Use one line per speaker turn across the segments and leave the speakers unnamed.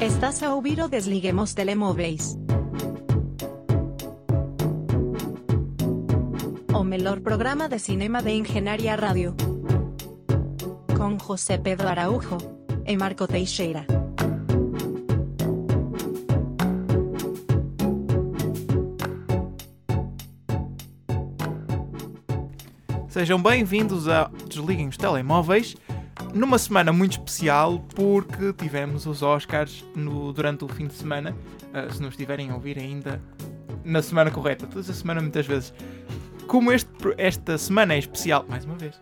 Estás a ouvir o Desliguemos Telemóveis. O melhor programa de cinema de Engenharia Rádio. Com José Pedro Araújo e Marco Teixeira.
Sejam bem-vindos a Desliguem os Telemóveis, numa semana muito especial porque tivemos os Oscars no- durante o fim de semana. Ah, se nos estiverem a ouvir ainda na semana correta, toda a semana muitas vezes. Como este, esta semana é especial, mais uma vez,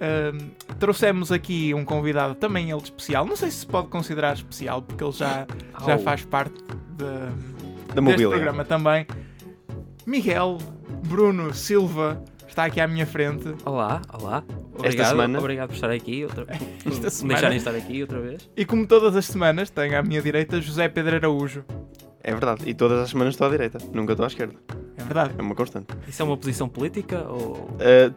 ahm, trouxemos aqui um convidado também ele especial. Não sei se se pode considerar especial porque ele já, já faz parte de,
Da
deste programa também. Miguel Bruno Silva está aqui à minha frente.
Olá, olá. Obrigado,
semana-
obrigado por estar aqui outra
Esta
me
semana.
deixarem estar aqui outra vez.
E como todas as semanas, tenho à minha direita José Pedro Araújo.
É verdade. E todas as semanas estou à direita. Nunca estou à esquerda.
É verdade.
É uma constante.
Isso é uma posição política ou
Uh,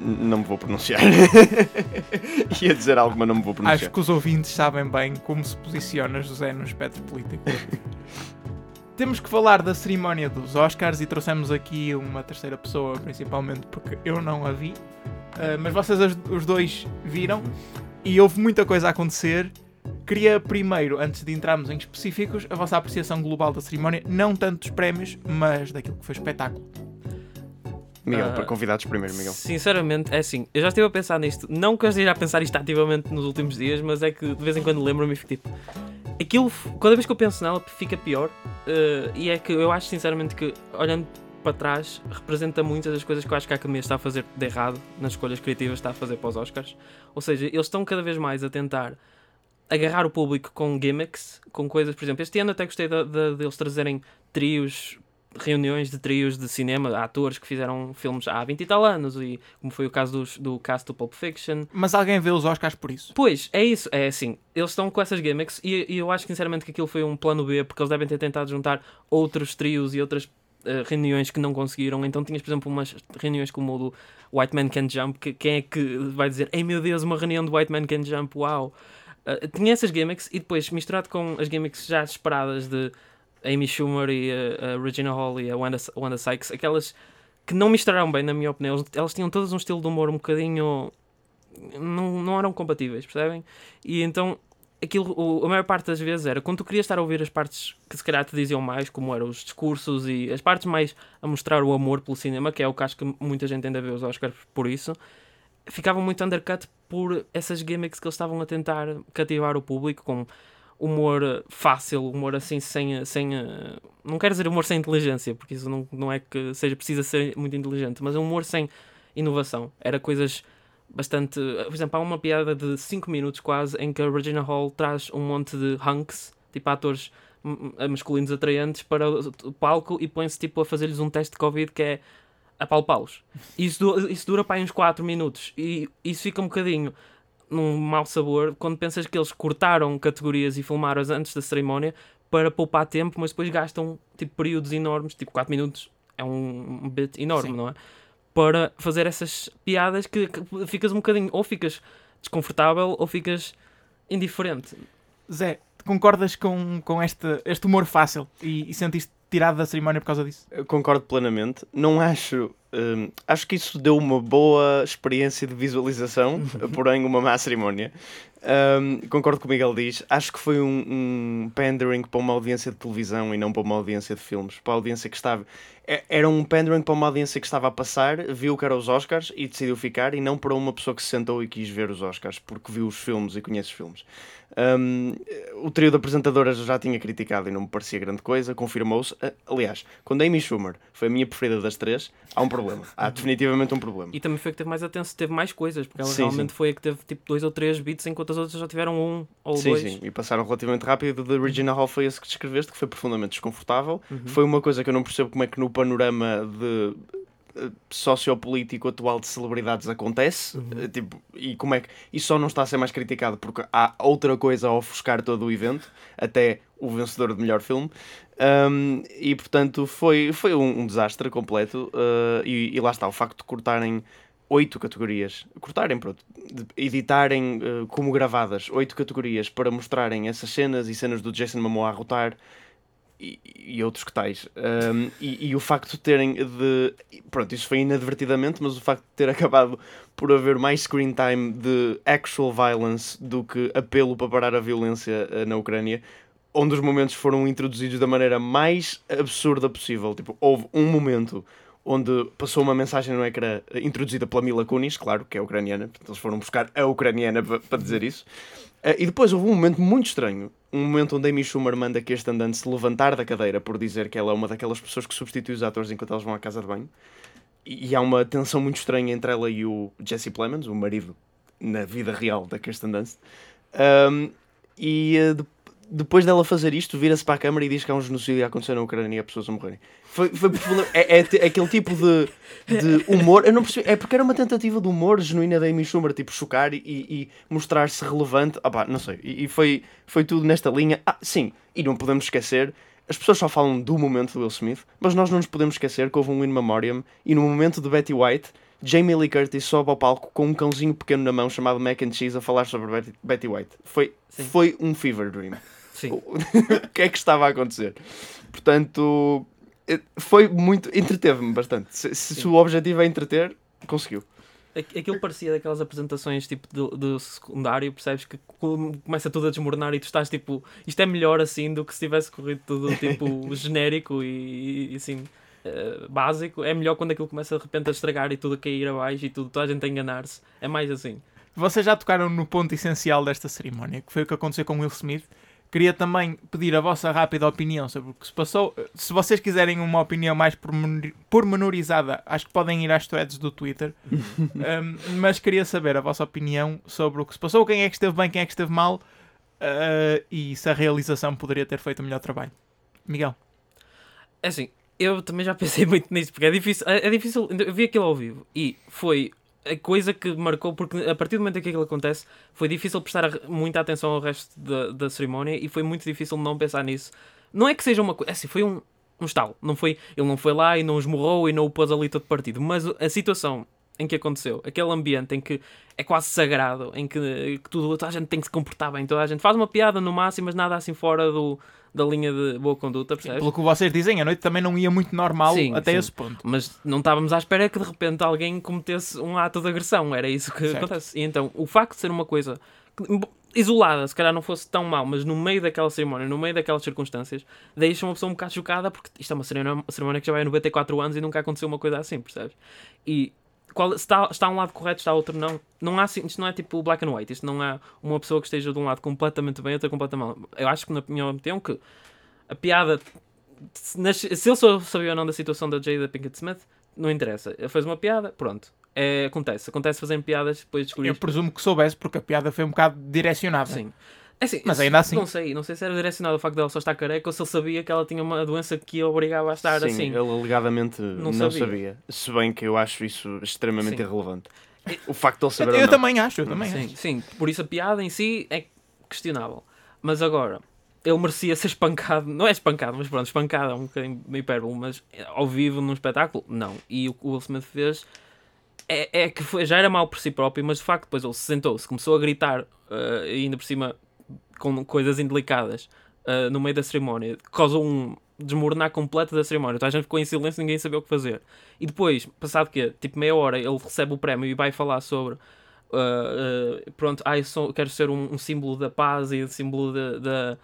não me vou pronunciar. Ia dizer algo, mas não me vou
Acho
pronunciar.
que os ouvintes sabem bem como se posiciona José no espectro político. Temos que falar da cerimónia dos Oscars e trouxemos aqui uma terceira pessoa, principalmente porque eu não a vi. Uh, mas vocês os dois viram e houve muita coisa a acontecer. Queria primeiro, antes de entrarmos em específicos, a vossa apreciação global da cerimónia, não tanto dos prémios, mas daquilo que foi espetáculo.
Miguel,
Ah,
para convidados primeiro, Miguel.
Sinceramente, é assim, eu já estive a pensar nisto, não que eu esteja a pensar isto ativamente nos últimos dias, mas é que de vez em quando lembro-me e fico tipo. Aquilo, cada vez que eu penso nela, fica pior. eh, e é que eu acho sinceramente que, olhando para trás, representa muitas das coisas que eu acho que a Academia está a fazer de errado nas escolhas criativas está a fazer para os Oscars. Ou seja, eles estão cada vez mais a tentar agarrar o público com gimmicks, com coisas, por exemplo, este ano até gostei de, de- deles trazerem trios, reuniões de trios de cinema, atores que fizeram filmes há 20 e tal anos, e como foi o caso dos- do cast do Pulp Fiction.
Mas alguém vê os Oscars por isso?
Pois, é isso, é assim, eles estão com essas gimmicks e, e eu acho sinceramente que aquilo foi um plano B, porque eles devem ter tentado juntar outros trios e outras eh, reuniões que não conseguiram. Então tinhas, por exemplo, umas reuniões como o do White Man Can Jump, que quem é que vai dizer, ei meu Deus, uma reunião do White Man Can Jump, uau! Uh, tinha essas gimmicks e depois misturado com as gimmicks já esperadas de Amy Schumer e a, a Regina Hall e a Wanda, Wanda Sykes, aquelas que não misturaram bem, na minha opinião. Elas- tinham todas um estilo de humor um bocadinho. Não, não eram compatíveis, percebem? E então aquilo, o- a maior parte das vezes era quando tu querias estar a ouvir as partes que se calhar te diziam mais, como eram os discursos e as partes mais a mostrar o amor pelo cinema, que é o que acho que muita gente ainda vê os Oscars por isso, ficavam muito undercut por essas gimmicks que eles estavam a tentar cativar o público com humor eh, fácil, humor assim sem, sem eh, não quero dizer humor sem inteligência, porque isso não, não é que seja preciso ser muito inteligente, mas um humor sem inovação. Era coisas bastante. Por exemplo, há uma piada de 5 minutos quase em que a Regina Hall traz um monte de hunks, tipo atores m- masculinos atraentes, para o palco e põe-se tipo a fazer-lhes um teste de Covid que é apalpá-los. Isso, isso dura para aí uns 4 minutos e isso fica um bocadinho num mau sabor quando pensas que eles cortaram categorias e filmaram-as antes da cerimónia para poupar tempo, mas depois gastam tipo períodos enormes, tipo 4 minutos é um, bit enorme,
Sim.
não é? Para fazer essas piadas que, que ficas um bocadinho, ou ficas desconfortável ou ficas indiferente.
Zé, concordas com, com este, este humor fácil e, e sentiste tirado da cerimónia por causa disso?
Eu concordo plenamente. Não acho. hum, acho que isso deu uma boa experiência de visualização, porém uma má cerimónia. Hum, concordo com o Miguel diz. Acho que foi um, um pandering para uma audiência de televisão e não para uma audiência de filmes. Para a audiência que estava. é- Era um pandering para uma audiência que estava a passar, viu que eram os Oscars e decidiu ficar, e não para uma pessoa que se sentou e quis ver os Oscars, porque viu os filmes e conhece os filmes. Hum, o trio de apresentadoras eu já tinha criticado e não me parecia grande coisa, confirmou-se. Ah, Aliás, quando a Amy Schumer foi a minha preferida das três, há um problema. Há definitivamente um problema.
E também foi que teve mais atenção, teve mais coisas, porque ela
Sim,
realmente
sim.
foi a que teve tipo dois ou três beats, enquanto as outras já tiveram um ou
Sim,
dois.
sim, e passaram relativamente rápido. De Regina Hall foi esse que descreveste, que foi profundamente desconfortável.
Uhum.
Foi uma coisa que eu não percebo como é que no panorama de eh, sociopolítico atual de celebridades acontece
Uhum.
eh, tipo, e como é que isso só não está a ser mais criticado porque há outra coisa a ofuscar todo o evento até o vencedor de melhor filme Um, e portanto foi, foi um, um desastre completo uh, e, e lá está, o facto de cortarem oito categorias, cortarem, pronto, editarem eh, como gravadas oito categorias para mostrarem essas cenas e cenas do Jason Momoa a rotar e, e outros que tais. Um, e, e o facto de terem de. Pronto, isso foi inadvertidamente, mas o facto de ter acabado por haver mais screen time de actual violence do que apelo para parar a violência eh, na Ucrânia. Onde os momentos foram introduzidos da maneira mais absurda possível. Tipo, houve um momento onde passou uma mensagem no ecrã eh, introduzida pela Mila Kunis, claro, que é ucraniana, portanto eles foram buscar a ucraniana pa- para dizer isso. Eh, E depois houve um momento muito estranho, um momento onde Amy Schumer manda que este andante se levantar da cadeira por dizer que ela é uma daquelas pessoas que substitui os atores enquanto eles vão à casa de banho. E há uma tensão muito estranha entre ela e o Jesse Plemons, o marido na vida real da Kirsten Dunst. Um, e eh, depois dela fazer isto, vira-se para a câmara e diz que há um genocídio a acontecer na Ucrânia e há pessoas a morrerem. Foi, foi é, é é aquele tipo de, de humor. Eu não percebi. É porque era uma tentativa de humor genuína da Amy Schumer, tipo chocar e, e mostrar-se relevante. Ah, pá, não sei. E, e foi, foi tudo nesta linha. Ah, sim, e não podemos esquecer. As pessoas só falam do momento do Will Smith, mas nós não nos podemos esquecer que houve um In Memoriam e no momento de Betty White, Jamie Lee Curtis sobe ao palco com um cãozinho pequeno na mão chamado Mac and Cheese a falar sobre Betty, Betty White. Foi,
Sim.
foi um fever dream.
Sim.
o que é que estava a acontecer? Portanto, eh, foi muito. entreteve-me bastante. Se, se, o objetivo é entreter, conseguiu.
Aqu- Aquilo parecia daquelas apresentações tipo de, de secundário, percebes que com- começa tudo a desmoronar e tu estás tipo, isto é melhor assim do que se tivesse corrido tudo tipo genérico e, e, assim eh, básico. É melhor quando aquilo começa de repente a estragar e tudo a cair abaixo e tudo, toda a gente a enganar-se. É mais assim.
Vocês já tocaram no ponto essencial desta cerimónia, que foi o que aconteceu com Will Smith. Queria também pedir a vossa rápida opinião sobre o que se passou. Se vocês quiserem uma opinião mais pormenor- pormenorizada, acho que podem ir às threads do Twitter. Um, mas queria saber a vossa opinião sobre o que se passou, quem é que esteve bem, quem é que esteve mal uh, e se a realização poderia ter feito o melhor trabalho. Miguel.
É assim, eu também já pensei muito nisso, porque é difícil, é, é difícil, eu vi aquilo ao vivo e foi a coisa que marcou, porque a partir do momento em que aquilo acontece, foi difícil prestar muita atenção ao resto da, da cerimónia e foi muito difícil não pensar nisso. Não é que seja uma coisa, é assim, foi um, um estalo, não foi, ele não foi lá e não esmurrou e não o pôs ali todo partido, mas a situação em que aconteceu, aquele ambiente em que é quase sagrado, em que, que tudo, toda a gente tem que se comportar bem, toda a gente faz uma piada no máximo, mas nada assim fora do, da linha de boa conduta, percebes?
Pelo que vocês dizem, a noite também não ia muito normal
Sim,
até
sim.
esse ponto.
Mas não estávamos à espera que de repente alguém cometesse um ato de agressão. Era isso que
Certo.
acontece. E então, o facto de ser uma coisa isolada, se calhar não fosse tão mal, mas no meio daquela cerimónia, no meio daquelas circunstâncias, deixa uma pessoa um bocado chocada porque isto é uma cerimónia, uma cerimónia que já vai a 94 anos e nunca aconteceu uma coisa assim, percebes? E qual, se está, está um lado correto, está outro não. não há, assim- isto não é tipo black and white. Isto não há uma pessoa que esteja de um lado completamente bem e outra completamente mal. Eu acho que, na minha opinião, que a piada se, ele só sabia ou não da situação da Jada Pinkett Smith, não interessa. Ele fez uma piada, pronto. É, acontece. Acontece fazerem piadas depois descobrir.
Eu presumo que soubesse, porque a piada foi um bocado direcionada.
Sim. É assim,
Mas ainda assim-
Não sei, não sei se era direcionado ao facto dela só estar careca ou se ele sabia que ela tinha uma doença que a obrigava a estar
Sim,
assim.
ele alegadamente não,
sabia.
sabia. Se bem que eu acho isso extremamente
Sim.
irrelevante. O facto de ele
Eu,
saber
eu
ou não.
também acho, eu também
sim,
acho.
sim, por isso a piada em si é questionável. Mas agora, ele merecia ser espancado, não é espancado, mas pronto, espancado é um bocadinho meio hipérbole, mas ao vivo num espetáculo, não. E o que o Will Smith fez é, é que foi, já era mal por si próprio, mas de facto depois ele se sentou-se, começou a gritar, eh, e ainda por cima com coisas indelicadas eh, no meio da cerimónia, causou um desmoronar completo da cerimónia. Então a gente ficou em silêncio, ninguém sabia o que fazer. E depois, passado que tipo meia hora, ele recebe o prémio e vai falar sobre uh, uh, pronto, ah, sou- quero ser um, um símbolo da paz e um símbolo da, da,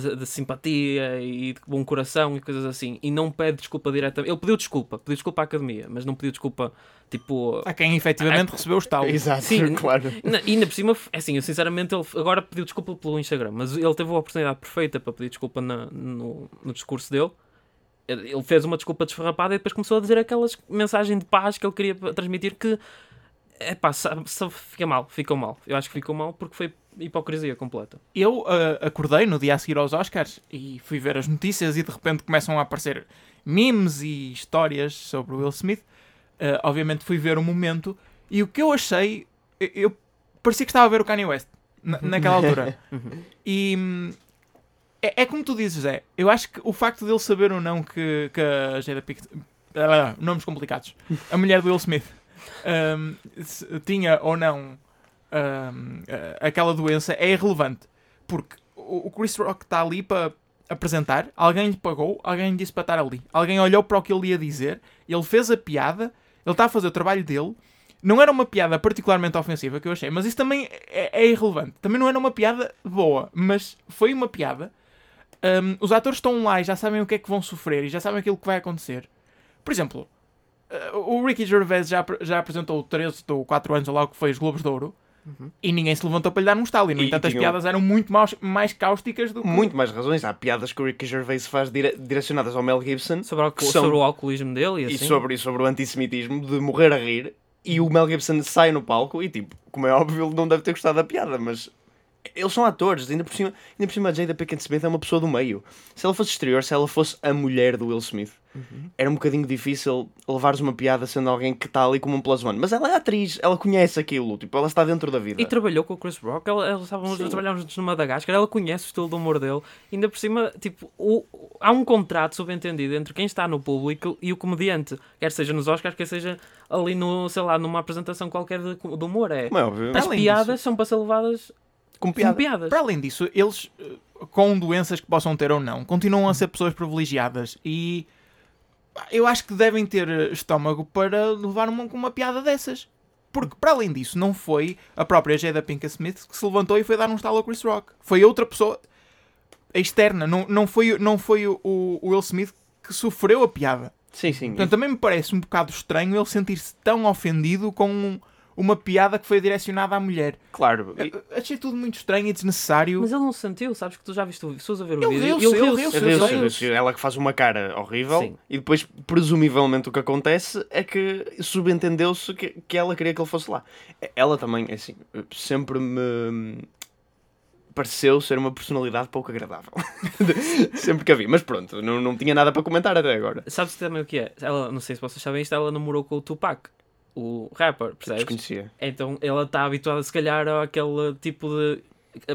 da- da simpatia e de bom coração e coisas assim. E não pede desculpa diretamente. Ele pediu desculpa, pediu desculpa à academia, mas não pediu desculpa tipo.
Há quem efetivamente recebeu os talos.
Exato,
Sim.
claro.
Na- E ainda por cima, é assim, eu sinceramente, ele agora pediu desculpa pelo Instagram, mas ele teve a oportunidade perfeita para pedir desculpa na- no, no discurso dele. Ele ele fez uma desculpa desfarrapada e depois começou a dizer aquelas mensagens de paz que ele queria transmitir que, é pá, fica mal, ficou mal. Eu acho que ficou mal porque foi hipocrisia completa.
Eu ah, acordei no dia a seguir aos Oscars e fui ver as notícias e de repente começam a aparecer memes e histórias sobre o Will Smith. Ah, obviamente fui ver o momento e o que eu achei, eu, eu parecia que estava a ver o Kanye West na- naquela altura. E hum, é, é como tu dizes, Zé. Eu acho que o facto dele saber ou não que, que a Jada Pinkett... ah, nomes complicados. A mulher do Will Smith um, se tinha ou não um, aquela doença é irrelevante. Porque o Chris Rock está ali para apresentar, alguém lhe pagou, alguém lhe disse para estar ali. Alguém olhou para o que ele ia dizer, ele fez a piada, ele está a fazer o trabalho dele. Não era uma piada particularmente ofensiva que eu achei, mas isso também é, é irrelevante. Também não era uma piada boa, mas foi uma piada. Um, os atores estão lá e já sabem o que é que vão sofrer e já sabem aquilo que vai acontecer. Por exemplo, o Ricky Gervais já, já apresentou 13 ou 4 anos ou lá o que foi os Globos de Ouro e ninguém se levantou para lhe dar um estalo. E, no
E
entanto, as piadas eram muito maus- mais cáusticas do que.
Muito mais razões. Há piadas que o Ricky Gervais faz dire- direcionadas ao Mel Gibson
Sobre, o,
são-
sobre o alcoolismo dele e
e
assim.
sobre, e sobre o antissemitismo de morrer a rir. E o Mel Gibson sai no palco e, tipo, como é óbvio, ele não deve ter gostado da piada, mas eles são atores. Ainda por cima, ainda por cima a Jada Pinkett Smith é uma pessoa do meio. Se ela fosse exterior, se ela fosse a mulher do Will Smith, era um bocadinho difícil levares uma piada sendo alguém que está ali como um plus one. Mas ela é atriz, ela conhece aquilo, tipo, ela está dentro da vida.
E trabalhou com o Chris Rock, ela- eles estavam
Sim.
a trabalhar juntos no Madagascar, ela conhece o estilo do humor dele, ainda por cima, tipo, o- há um contrato subentendido entre quem está no público e o comediante, quer seja nos Oscars, quer seja ali no, sei lá, numa apresentação qualquer de, de humor. É,
Como é óbvio.
as piadas
disso-
são para ser levadas
Com piada.
piadas.
Para além disso, eles, eh, com doenças que possam ter ou não, continuam a ser pessoas privilegiadas e eu acho que devem ter eh, estômago para levar uma, uma piada dessas. Porque, para além disso, não foi a própria Jada Pinkett Smith que se levantou e foi dar um estalo ao Chris Rock. Foi outra pessoa externa. Não, não foi, não foi o, o Will Smith que sofreu a piada.
Sim, sim.
Portanto, também me parece um bocado estranho ele sentir-se tão ofendido com um- uma piada que foi direcionada à mulher.
Claro. E-
Achei tudo muito estranho e desnecessário.
Mas ele não se sentiu, sabes que tu já viste o se a ver o
Ele
vídeo.
riu-se, ele riu-se,
sei,
sei.
eu sei. Ela que faz uma cara horrível
Sim.
e depois, presumivelmente, o que acontece é que subentendeu-se que, que ela queria que ele fosse lá. Ela também, é assim, sempre me pareceu ser uma personalidade pouco agradável. sempre que a vi, mas pronto, não, não tinha nada para comentar até agora.
Sabes também o que é? Ela, não sei se vocês sabem isto, ela namorou com o Tupac, o rapper, percebes?
Desconhecia.
Então ela está habituada, se calhar, àquele tipo de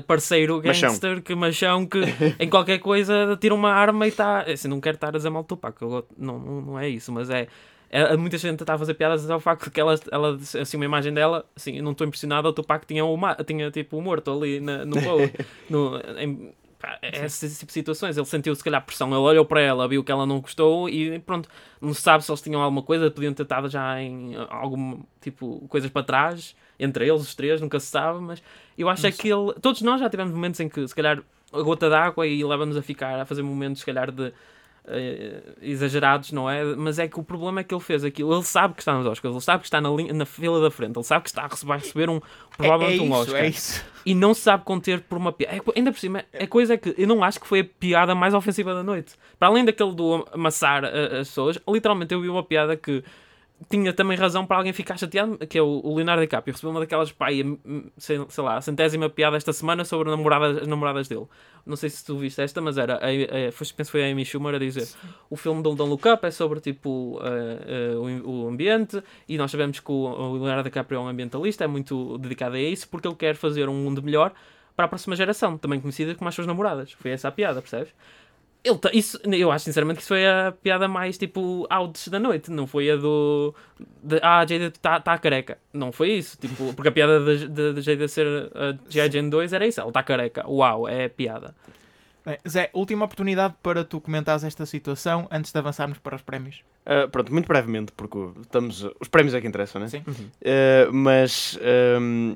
parceiro
Machão.
gangster, que machão, que em qualquer coisa tira uma arma e está. Assim, não quero estar a dizer mal Tupac, eu não, não, não é isso, mas é. é- Muita gente está a fazer piadas ao facto que ela, ela assim, uma imagem dela, assim, eu não estou impressionado, o Tupac tinha, o ma- tinha tipo o morto ali na, no voo. no, em, é esse tipo de situações, ele sentiu se calhar pressão, ele olhou para ela, viu que ela não gostou e pronto, não se sabe se eles tinham alguma coisa, podiam ter estado já em algum tipo coisas para trás, entre eles os três, nunca se sabe, mas eu acho é que ele, todos nós já tivemos momentos em que se calhar a gota d'água e leva-nos a ficar a fazer momentos se calhar de eh, exagerados, não é? Mas é que o problema é que ele fez aquilo. Ele sabe que está nos Oscars, ele sabe que está na, linha, na fila da frente, ele sabe que está a receber, vai receber um,
é, é
provavelmente um
isso,
Oscar
é isso.
e não se sabe conter por uma piada. É ainda por cima, a coisa é que eu não acho que foi a piada mais ofensiva da noite. Para além daquele do amassar a- as pessoas, literalmente eu vi uma piada que tinha também razão para alguém ficar chateado, que é o o Leonardo DiCaprio. Recebeu uma daquelas, hum, sei, sei lá, a centésima piada esta semana sobre as namoradas dele. Não sei se tu viste esta, mas era, a, a, foi- penso que foi a Amy Schumer a dizer o filme do Don't Look Up é sobre, tipo, eh, eh, o, o ambiente e nós sabemos que o, o Leonardo DiCaprio é um ambientalista, é muito dedicado a isso, porque ele quer fazer um mundo melhor para a próxima geração, também conhecida como as suas namoradas. Foi essa a piada, percebes? Ele tá- isso, eu acho sinceramente que isso foi a piada mais tipo outs da noite, não foi a do. De, ah, a Jada está tá careca. Não foi isso, tipo, porque a piada da- da da Jada ser a G.I. Jane 2 era isso, ela está careca. Uau, é a piada.
Bem, Zé, última oportunidade para tu comentares esta situação antes de avançarmos para os prémios.
Ah, pronto, muito brevemente, porque estamos, os prémios é que interessam, né?
Sim.
Uh, mas um,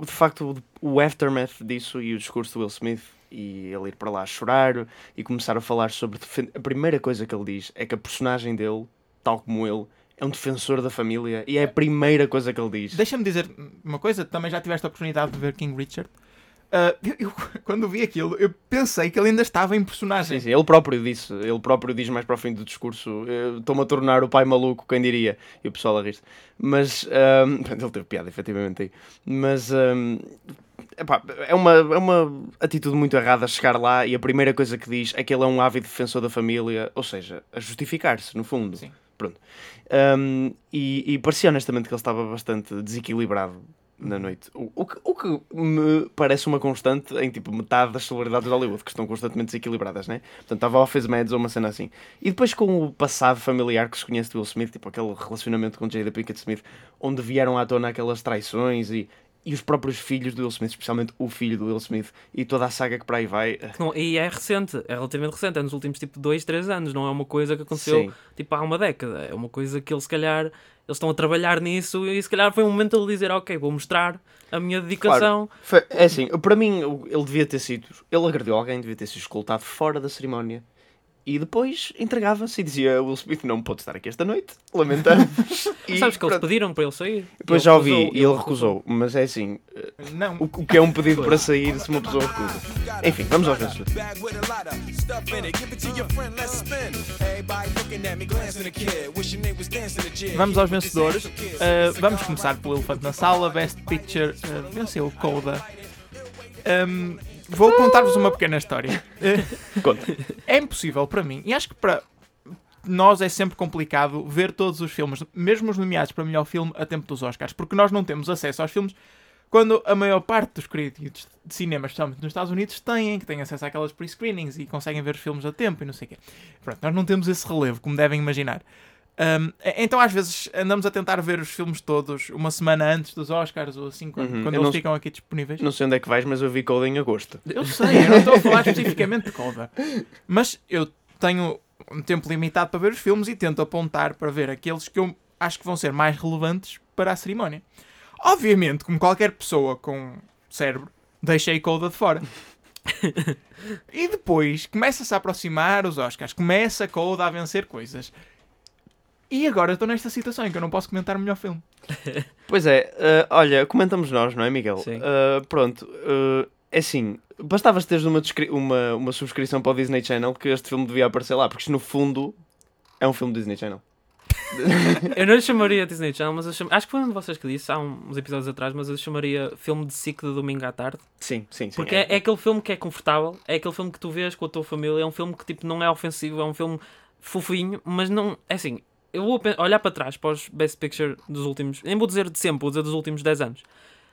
de facto o aftermath disso e o discurso do Will Smith e ele ir para lá chorar e começar a falar sobre a primeira coisa que ele diz é que a personagem dele, tal como ele, é um defensor da família e é a primeira coisa que ele diz.
Deixa-me dizer uma coisa, também já tiveste a oportunidade de ver King Richard. Ah, eu, eu- quando vi aquilo, eu pensei que ele ainda estava em personagem.
Sim, sim, ele próprio disse, ele próprio diz mais para o fim do discurso: "Eu Estou-me a tornar o pai maluco, quem diria? E o pessoal a rir Mas um, ele teve piada, efetivamente. Aí. Mas um, epá, é, uma, é uma atitude muito errada chegar lá e a primeira coisa que diz é que ele é um ávido defensor da família, ou seja, a justificar-se, no fundo.
Sim.
Pronto. Um, e, e parecia honestamente que ele estava bastante desequilibrado na noite. O, o, que, o que me parece uma constante em tipo metade das celebridades de Hollywood, que estão constantemente desequilibradas, né? Portanto, estava Office Mads ou uma cena assim. E depois com o passado familiar que se conhece de Will Smith, tipo aquele relacionamento com Jada Pinkett Smith, onde vieram à tona aquelas traições e, e os próprios filhos do Will Smith, especialmente o filho do Will Smith, e toda a saga que para aí vai.
Não, e é recente, é relativamente recente, é nos últimos tipo 2, 3 anos, não é uma coisa que aconteceu
Sim.
tipo há uma década, é uma coisa que ele se calhar eles estão a trabalhar nisso e se calhar foi um momento de ele dizer, ok, vou mostrar a minha dedicação.
Foi- É assim, para mim ele devia ter sido. Ele agrediu alguém, devia ter sido escoltado fora da cerimónia. E depois entregava-se e dizia: Will Smith não pode estar aqui esta noite, lamentamos. e
Sabes que eles pediram para ele sair?
Depois
Ele
já ouvi
recusou,
e ele recusou. Mas é assim:
Não.
o, o que é um pedido para sair se uma pessoa recusa? Enfim, vamos aos
jig.
Vamos aos vencedores. Uh, vamos começar pelo Elefante na Sala. Best Picture uh, venceu o Coda. Um, vou contar-vos uma pequena história. Uh,
Conta.
é impossível para mim, e acho que para nós é sempre complicado ver todos os filmes, mesmo os nomeados para melhor filme, a tempo dos Oscars, porque nós não temos acesso aos filmes quando a maior parte dos críticos de cinema, especialmente nos Estados Unidos, têm, que têm acesso àquelas pre-screenings e conseguem ver os filmes a tempo e não sei o quê. Pronto, nós não temos esse relevo, como devem imaginar. Um, então, às vezes, andamos a tentar ver os filmes todos uma semana antes dos Oscars ou assim, quando,
Uhum,
quando eles ficam aqui disponíveis.
Não sei onde é que vais, mas eu vi Coda em agosto.
Eu sei, eu não estou a falar especificamente de Coda. Mas eu tenho um tempo limitado para ver os filmes e tento apontar para ver aqueles que eu acho que vão ser mais relevantes para a cerimónia. Obviamente, como qualquer pessoa com cérebro, deixei Coda de fora. e depois começa-se a aproximar os Oscars, começa Coda a vencer coisas. E agora estou nesta situação em que eu não posso comentar o melhor filme.
Pois é, eh, olha, comentamos nós, não é, Miguel?
Sim.
Eh, pronto, eh, é assim, bastavas teres uma, uma, uma subscrição para o Disney Channel que este filme devia aparecer lá, porque isto no fundo é um filme do Disney Channel.
Eu não lhe chamaria Disney Channel, mas eu cham... acho que foi um de vocês que disse há uns episódios atrás, mas eu chamaria filme de SIC de domingo à tarde.
Sim, sim, sim.
Porque é, é aquele filme que é confortável, é aquele filme que tu vês com a tua família, é um filme que tipo não é ofensivo, é um filme fofinho, mas não. É assim, eu vou olhar para trás para os Best Picture dos últimos. Nem vou dizer de sempre, vou dizer dos últimos 10 anos.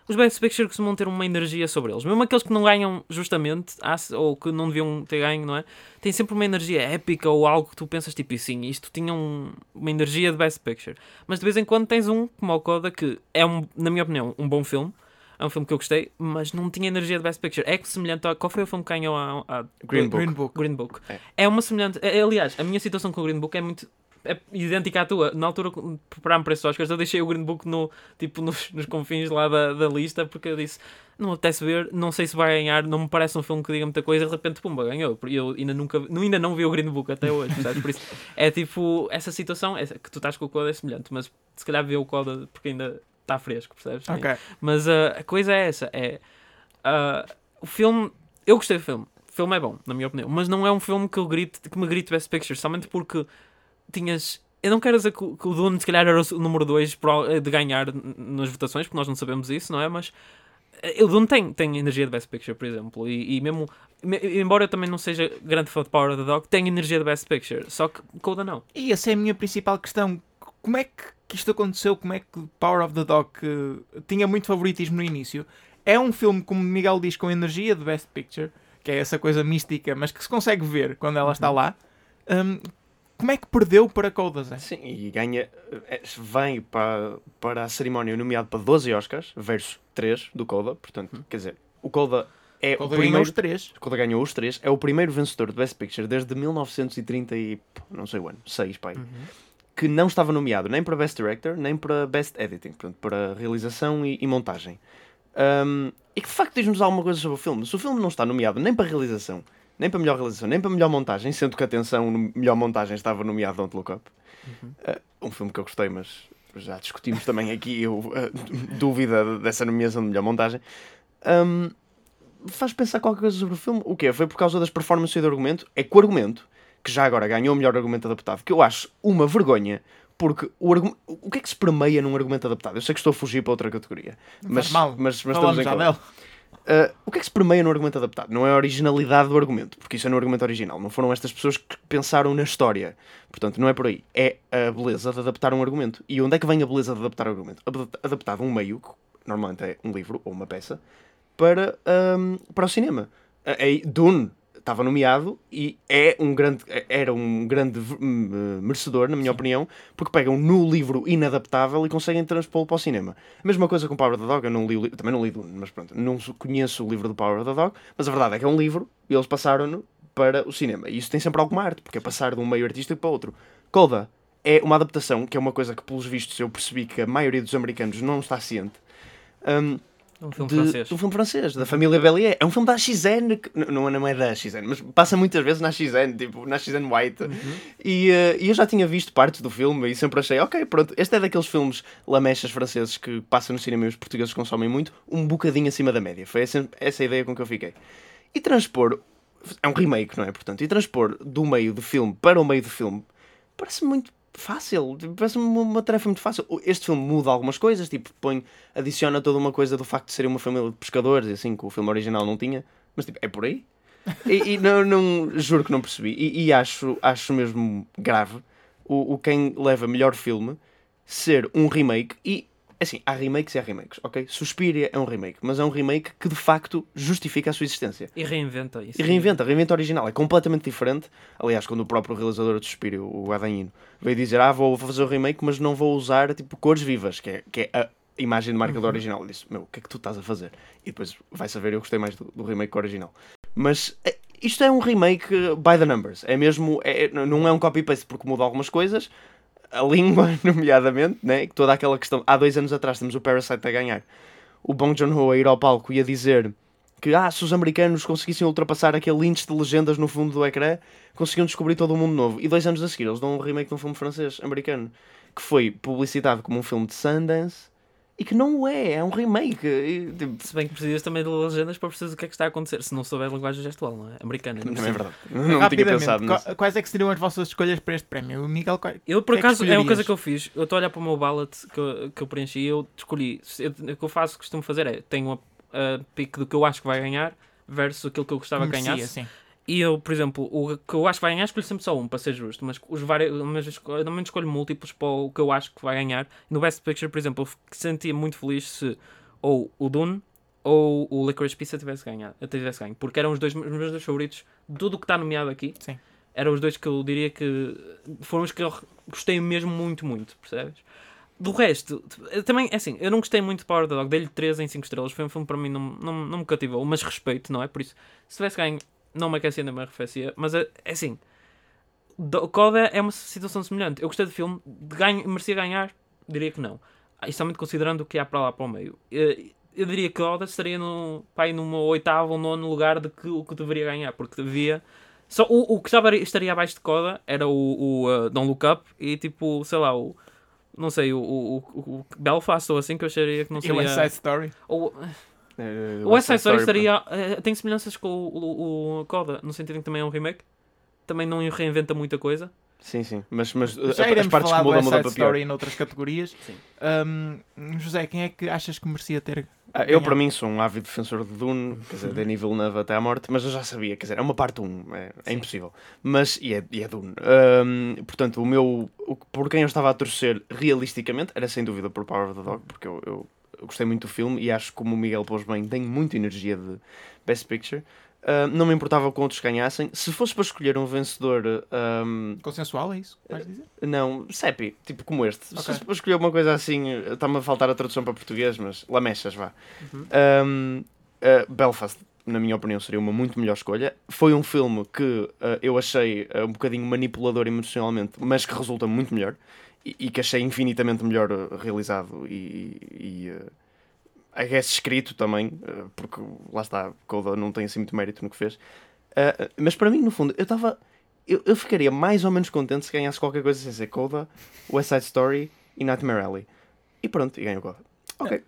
Os Best Picture costumam ter uma energia sobre eles. Mesmo aqueles que não ganham justamente, ou que não deviam ter ganho, não é? Têm sempre uma energia épica ou algo que tu pensas tipo, e sim, isto tinha um- uma energia de Best Picture. Mas de vez em quando tens um, como o Coda, que é, um, na minha opinião, um bom filme. É um filme que eu gostei, mas não tinha energia de Best Picture. É semelhante a. Qual foi o filme que ganhou a. a
Green Book.
Green Book.
Green Book.
É.
É, uma semelhante. é- aliás, a minha situação com o Green Book é muito. É idêntica à tua. Na altura, preparar-me para esses Oscars, eu deixei o Green Book no, tipo, nos, nos confins lá da, da lista, porque eu disse: não apetece ver, não sei se vai ganhar, não me parece um filme que diga muita coisa, de repente, pumba, ganhou. Eu ainda, nunca, não- ainda não vi o Green Book até hoje, percebes? Por isso, é tipo, essa situação, essa, que tu estás com o Coda é semelhante, mas se calhar vê o Coda porque ainda está fresco, percebes?
Ok.
Mas ah, a coisa é essa: é. ah, o filme. Eu gostei do filme. O filme é bom, na minha opinião. Mas não é um filme que, eu grite, que me grite Best Picture, somente porque tinhas. Eu não quero dizer que, o- Dune, se calhar, era o número 2 de ganhar nas votações, porque nós não sabemos isso, não é? Mas eh, o Dune tem, tem energia de Best Picture, por exemplo. E, e mesmo. me- embora eu também não seja grande fã de Power of the Dog, tem energia de Best Picture. Só que Coda não.
E essa é a minha principal questão. Como é que, que isto aconteceu? Como é que Power of the Dog, que tinha muito favoritismo no início, é um filme, como Miguel diz, com energia de Best Picture, que é essa coisa mística, mas que se consegue ver quando ela está lá. Hum, como é que perdeu para Zé?
Sim, e ganha, eh, vem para, para a cerimónia nomeado para 12 Oscars, versus 3 do Coda, portanto, quer dizer, o Coda é
Coda
o
ganhou
primeiro...
os três.
Coda ganhou os três, é o primeiro vencedor de Best Picture desde 1930 e não sei o ano, 6 pai, que não estava nomeado nem para Best Director, nem para Best Editing, portanto, para realização e, e montagem. Um, e que de facto diz-nos alguma coisa sobre o filme. Se o filme não está nomeado nem para realização, nem para melhor realização, nem para melhor montagem, sendo que atenção, no melhor montagem estava nomeado Don't Look Up. Uh, um filme que eu gostei, mas já discutimos também aqui eu, uh, dúvida dessa nomeação de melhor montagem. Um, faz pensar qualquer coisa sobre o filme. O quê? Foi por causa das performances e do argumento? É que o argumento, que já agora ganhou o melhor argumento adaptado, que eu acho uma vergonha, porque o, argu- o que é que se permeia num argumento adaptado? Eu sei que estou a fugir para outra categoria, mas,
mal.
mas, mas estamos em. Uh, o que é que se permeia no argumento adaptado? Não é a originalidade do argumento, porque isso é no argumento original. Não foram estas pessoas que pensaram na história. Portanto, não é por aí. É a beleza de adaptar um argumento. E onde é que vem a beleza de adaptar um argumento? Ad- Adaptado um meio normalmente é um livro ou uma peça, para, ahm, para o cinema. A- a- Dune estava nomeado e é um grande, era um grande merecedor, na minha opinião, porque pegam no livro inadaptável e conseguem transpô-lo para o cinema. A mesma coisa com Power of the Dog, eu não li, também não li mas pronto, não conheço o livro do Power of the Dog, mas a verdade é que é um livro e eles passaram-no para o cinema. E isso tem sempre alguma arte, porque é passar de um meio artístico para outro. Coda é uma adaptação, que é uma coisa que, pelos vistos, eu percebi que a maioria dos americanos não está ciente.
É um filme
de,
francês.
um filme francês, da família Bellier. É um filme da XN, que, não, não é da XN, mas passa muitas vezes na XN, tipo, na XN White. E, eh, e eu já tinha visto partes do filme e sempre achei, ok, pronto, este é daqueles filmes lamechas franceses que passam no cinema e os portugueses consomem muito, um bocadinho acima da média. Foi essa, essa a ideia com que eu fiquei. E transpor, é um remake, não é? Portanto, e transpor do meio do filme para o meio do filme parece muito fácil, tipo, parece-me uma, tarefa muito fácil. Este filme muda algumas coisas, tipo, põe, adiciona toda uma coisa do facto de serem uma família de pescadores, assim, que o filme original não tinha, mas tipo, é por aí. E, e não, não- juro que não percebi. E, e acho, acho mesmo grave o, o quem leva melhor filme ser um remake e assim, há remakes e há remakes, ok? Suspiria é um remake, mas é um remake que de facto justifica a sua existência.
E reinventa isso.
E reinventa, reinventa o original, é completamente diferente. Aliás, quando o próprio realizador do Suspiro, o Guadagnino, veio dizer: Ah, vou fazer o remake, mas não vou usar tipo cores vivas, que é, que é a imagem de marca do original. Eu disse: Meu, o que é que tu estás a fazer? E depois vai saber, eu gostei mais do, do remake que o original. Mas é, isto é um remake by the numbers, é mesmo, é, não é um copy-paste porque muda algumas coisas. A língua, nomeadamente, né? toda aquela questão. Há dois anos atrás temos o Parasite a ganhar. O Bong Joon-ho a ir ao palco e a dizer que ah, se os americanos conseguissem ultrapassar aquele índice de legendas no fundo do ecrã, conseguiam descobrir todo um mundo novo. E dois anos a seguir eles dão um remake de um filme francês, americano, que foi publicitado como um filme de Sundance e que não o é, é um remake. E, tipo,
Se bem que precisas também de legendas para perceber o que é que está a acontecer. Se não souber linguagem gestual, não é? Americana. por
não é verdade. Não tinha
Rapidamente,
pensado nisso.
quais é que seriam as vossas escolhas para este prémio? O Miguel, qual-
Eu, por
é
acaso, é uma coisa que eu fiz. Eu estou a olhar para o meu ballot que eu, que eu preenchi e eu escolhi. Eu- O que eu faço, costumo fazer é: tenho a, a pick do que eu acho que vai ganhar versus aquilo que eu gostava que ganhasse.
sim.
E eu, por exemplo, o que eu acho que vai ganhar, escolho sempre só um, para ser justo. Mas os vários, mas eu normalmente escolho múltiplos para o que eu acho que vai ganhar. No Best Picture, por exemplo, eu sentia muito feliz se ou o Dune ou o Licorice Pizza tivesse ganhado, tivesse ganho. Porque eram os, dois, os meus dois favoritos tudo o que está nomeado aqui.
Sim.
Eram os dois que eu diria que foram os que eu gostei mesmo muito, muito, percebes? Do resto, também, é assim, eu não gostei muito de Power of the Dog, dei-lhe 3 em 5 estrelas, foi um filme para mim, não, não, não me cativou, mas respeito, não é? Por isso, se tivesse ganho, não me aquecia nem me arrefecia, mas é, é assim, Coda é uma situação semelhante. Eu gostei do filme, de ganho, merecia ganhar, diria que não. Ah, Especialmente considerando o que há para lá para o meio. Eu, eu diria que Coda estaria no, pá, aí numa oitavo ou nono lugar de que o que deveria ganhar, porque devia. Só, o, o que estava, estaria abaixo de Coda era o, o uh, Don't Look Up e tipo, sei lá, o. Não sei, o, o, o, Belfast ou assim que eu acharia que não
E o West
seria.
Side Story.
Ou,
Eh,
o West Side Story estaria. eh, tem semelhanças com o, o, o Coda, no sentido em que também é um remake. Também não reinventa muita coisa.
Sim, sim. Mas, mas uh,
Já
as
iremos
partes
falar
que mudam, mudam para pior.
Story noutras categorias.
Sim.
Hum, José, quem é que achas que merecia ter
Ah, eu, para mim, sou um ávido defensor de Dune, quer dizer, Denis Villeneuve até à morte, mas eu já sabia, quer dizer, é uma parte 1, é, é impossível. Mas, e é, e é Dune. Ahm, portanto, o meu, o, por quem eu estava a torcer realisticamente era sem dúvida por Power of the Dog, porque eu, eu gostei muito do filme e acho que, como o Miguel pôs bem, tem muita energia de Best Picture. Ahm, não me importava que outros ganhassem. Se fosse para escolher um vencedor, ahm,
consensual, é isso? Vais dizer?
não, Seppi, tipo como este. Se
Ok.
fosse para escolher uma coisa assim, está-me a faltar a tradução para português, mas lamechas, vá.
Uhum.
Um, uh, Belfast, na minha opinião, seria uma muito melhor escolha. Foi um filme que uh, eu achei uh, um bocadinho manipulador emocionalmente, mas que resulta muito melhor e, que achei infinitamente melhor uh, realizado e, e uh, I guess escrito também, uh, porque lá está, Coda não tem assim muito mérito no que fez. Uh, mas para mim, no fundo, eu estava. Eu, eu ficaria mais ou menos contente se ganhasse qualquer coisa sem ser Coda, West Side Story e Nightmare Alley. E pronto, e ganhou Coda. Ok.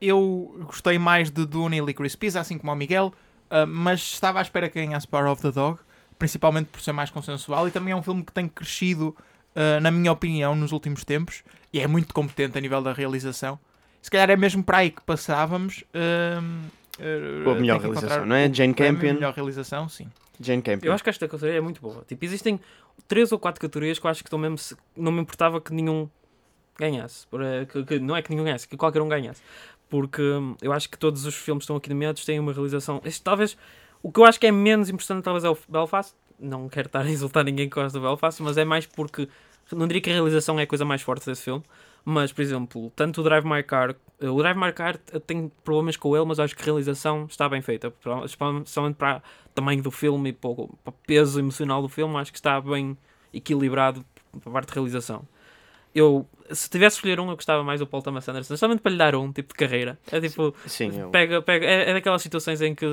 Eu gostei mais de Dune e Licorice Pizza, assim como o Miguel, ah, mas estava à espera que ganhasse Power of the Dog, principalmente por ser mais consensual e também é um filme que tem crescido, ah, na minha opinião, nos últimos tempos e é muito competente a nível da realização. Se calhar é mesmo para aí que passávamos. ah, ah,
A melhor realização, não é? Jane Campion.
Melhor realização, sim.
Jane Campion.
Eu acho que esta categoria é muito boa. Tipo, existem três ou quatro categorias que eu acho que estão mesmo. se- Não me importava que nenhum ganhasse. Por, eh, que, que- não é que nenhum ganhasse, que qualquer um ganhasse. porque hum, eu acho que todos os filmes que estão aqui nomeados têm uma realização. Este, talvez o que eu acho que é menos importante, talvez, é o Belfast. Não quero estar a insultar ninguém que gosta do Belfast, mas é mais porque não diria que a realização é a coisa mais forte desse filme. Mas, por exemplo, tanto o Drive My Car, eh, o Drive My Car tenho problemas com ele, mas acho que a realização está bem feita, especialmente para o tamanho do filme e para o peso emocional do filme, acho que está bem equilibrado para a parte de realização. Eu, se tivesse escolher um, eu gostava mais do Paul Thomas Anderson, somente para lhe dar um tipo de carreira. É tipo,
Sim, eu...
pega, pega, é, é daquelas situações em que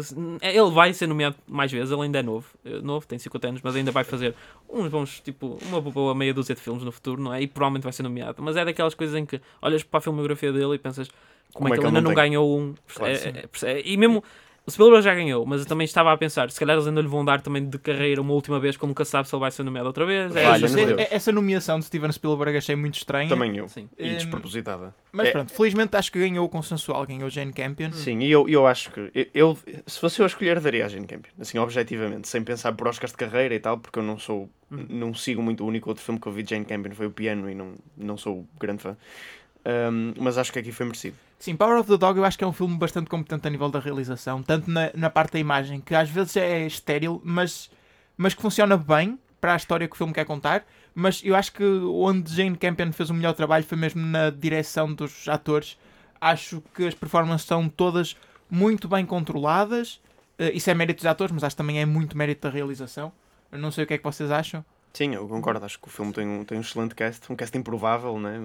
é, ele vai ser nomeado mais vezes, ele ainda é novo, é novo, tem 50 anos, mas ainda vai fazer uns bons, tipo, uma boa meia dúzia de filmes no futuro, não é? E provavelmente vai ser nomeado. Mas é daquelas coisas em que olhas para a filmografia dele e pensas como, é que ele ainda não
tem?
ganhou um.
Claro,
É- é- é- e mesmo o Spielberg já ganhou, mas eu também estava a pensar, se calhar eles ainda lhe vão dar também de carreira uma última vez, como nunca sabe se ele vai ser nomeado outra vez. É, isso.
Essa- essa nomeação de Steven Spielberg achei muito estranha.
Também eu.
Sim.
E
Hum,
despropositada.
Mas
É-
pronto, felizmente acho que ganhou o consensual, ganhou Jane Campion.
Sim, e eu, eu acho que eu, eu- se fosse eu a escolher, daria a Jane Campion, assim, objetivamente, sem pensar por Oscars de carreira e tal, porque eu não sou, não sigo muito. O único outro filme que eu vi de Jane Campion foi o Piano e não, não sou grande fã. Um, mas acho que aqui foi merecido.
Sim, Power of the Dog eu acho que é um filme bastante competente a nível da realização, tanto na, na parte da imagem, que às vezes é estéril, mas, mas que funciona bem para a história que o filme quer contar. Mas eu acho que onde Jane Campion fez o melhor trabalho foi mesmo na direção dos atores. Acho que as performances são todas muito bem controladas. Eh, Isso é mérito dos atores, mas acho que também é muito mérito da realização. Eu não sei o que é que vocês acham.
Sim, eu concordo. Acho que o filme tem um, tem um excelente cast, um cast improvável, né?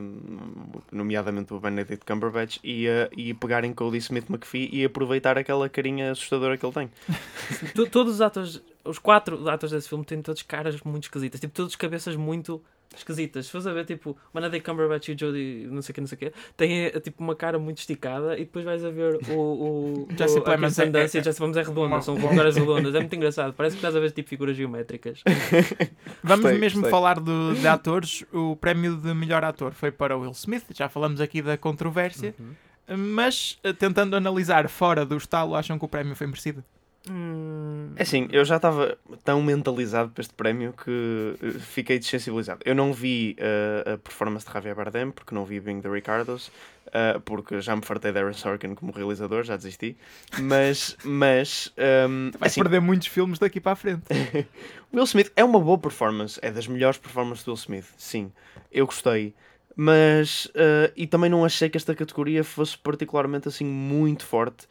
nomeadamente o Benedict Cumberbatch, e, eh, e pegarem Cody Smith McPhee e aproveitar aquela carinha assustadora que ele tem.
To- todos os atores, os quatro atores desse filme têm todos caras muito esquisitas, tipo, todos cabeças muito esquisitas. Se fores a ver, tipo, Benedict Cumberbatch e o Jodie, não sei o que, não sei o que, têm eh, tipo uma cara muito esticada e depois vais a ver o, o,
Jesse
a
Plemons
Kirsten
é-
a Jesse Plemons é redonda,
uma-
são com caras redondas, é muito engraçado. Parece que estás a ver tipo figuras geométricas.
Vamos
Gostei,
mesmo
gostei.
falar do- de atores. O prémio de melhor ator foi para Will Smith. Já falamos aqui da controvérsia.
Uhum.
Mas, eh, tentando analisar fora do estalo, acham que o prémio foi merecido?
Hum,
É assim, eu já estava tão mentalizado para este prémio que eh, fiquei desensibilizado. Eu não vi eh, a performance de Javier Bardem, porque não vi Being the Ricardos, eh, porque já me fartei de Aaron Sorkin como realizador, já desisti. Mas, mas ehm,
Vai
assim,
perder muitos filmes daqui para a frente.
Will Smith é uma boa performance, é das melhores performances do Will Smith, sim. Eu gostei. Mas, eh, e também não achei que esta categoria fosse particularmente assim muito forte.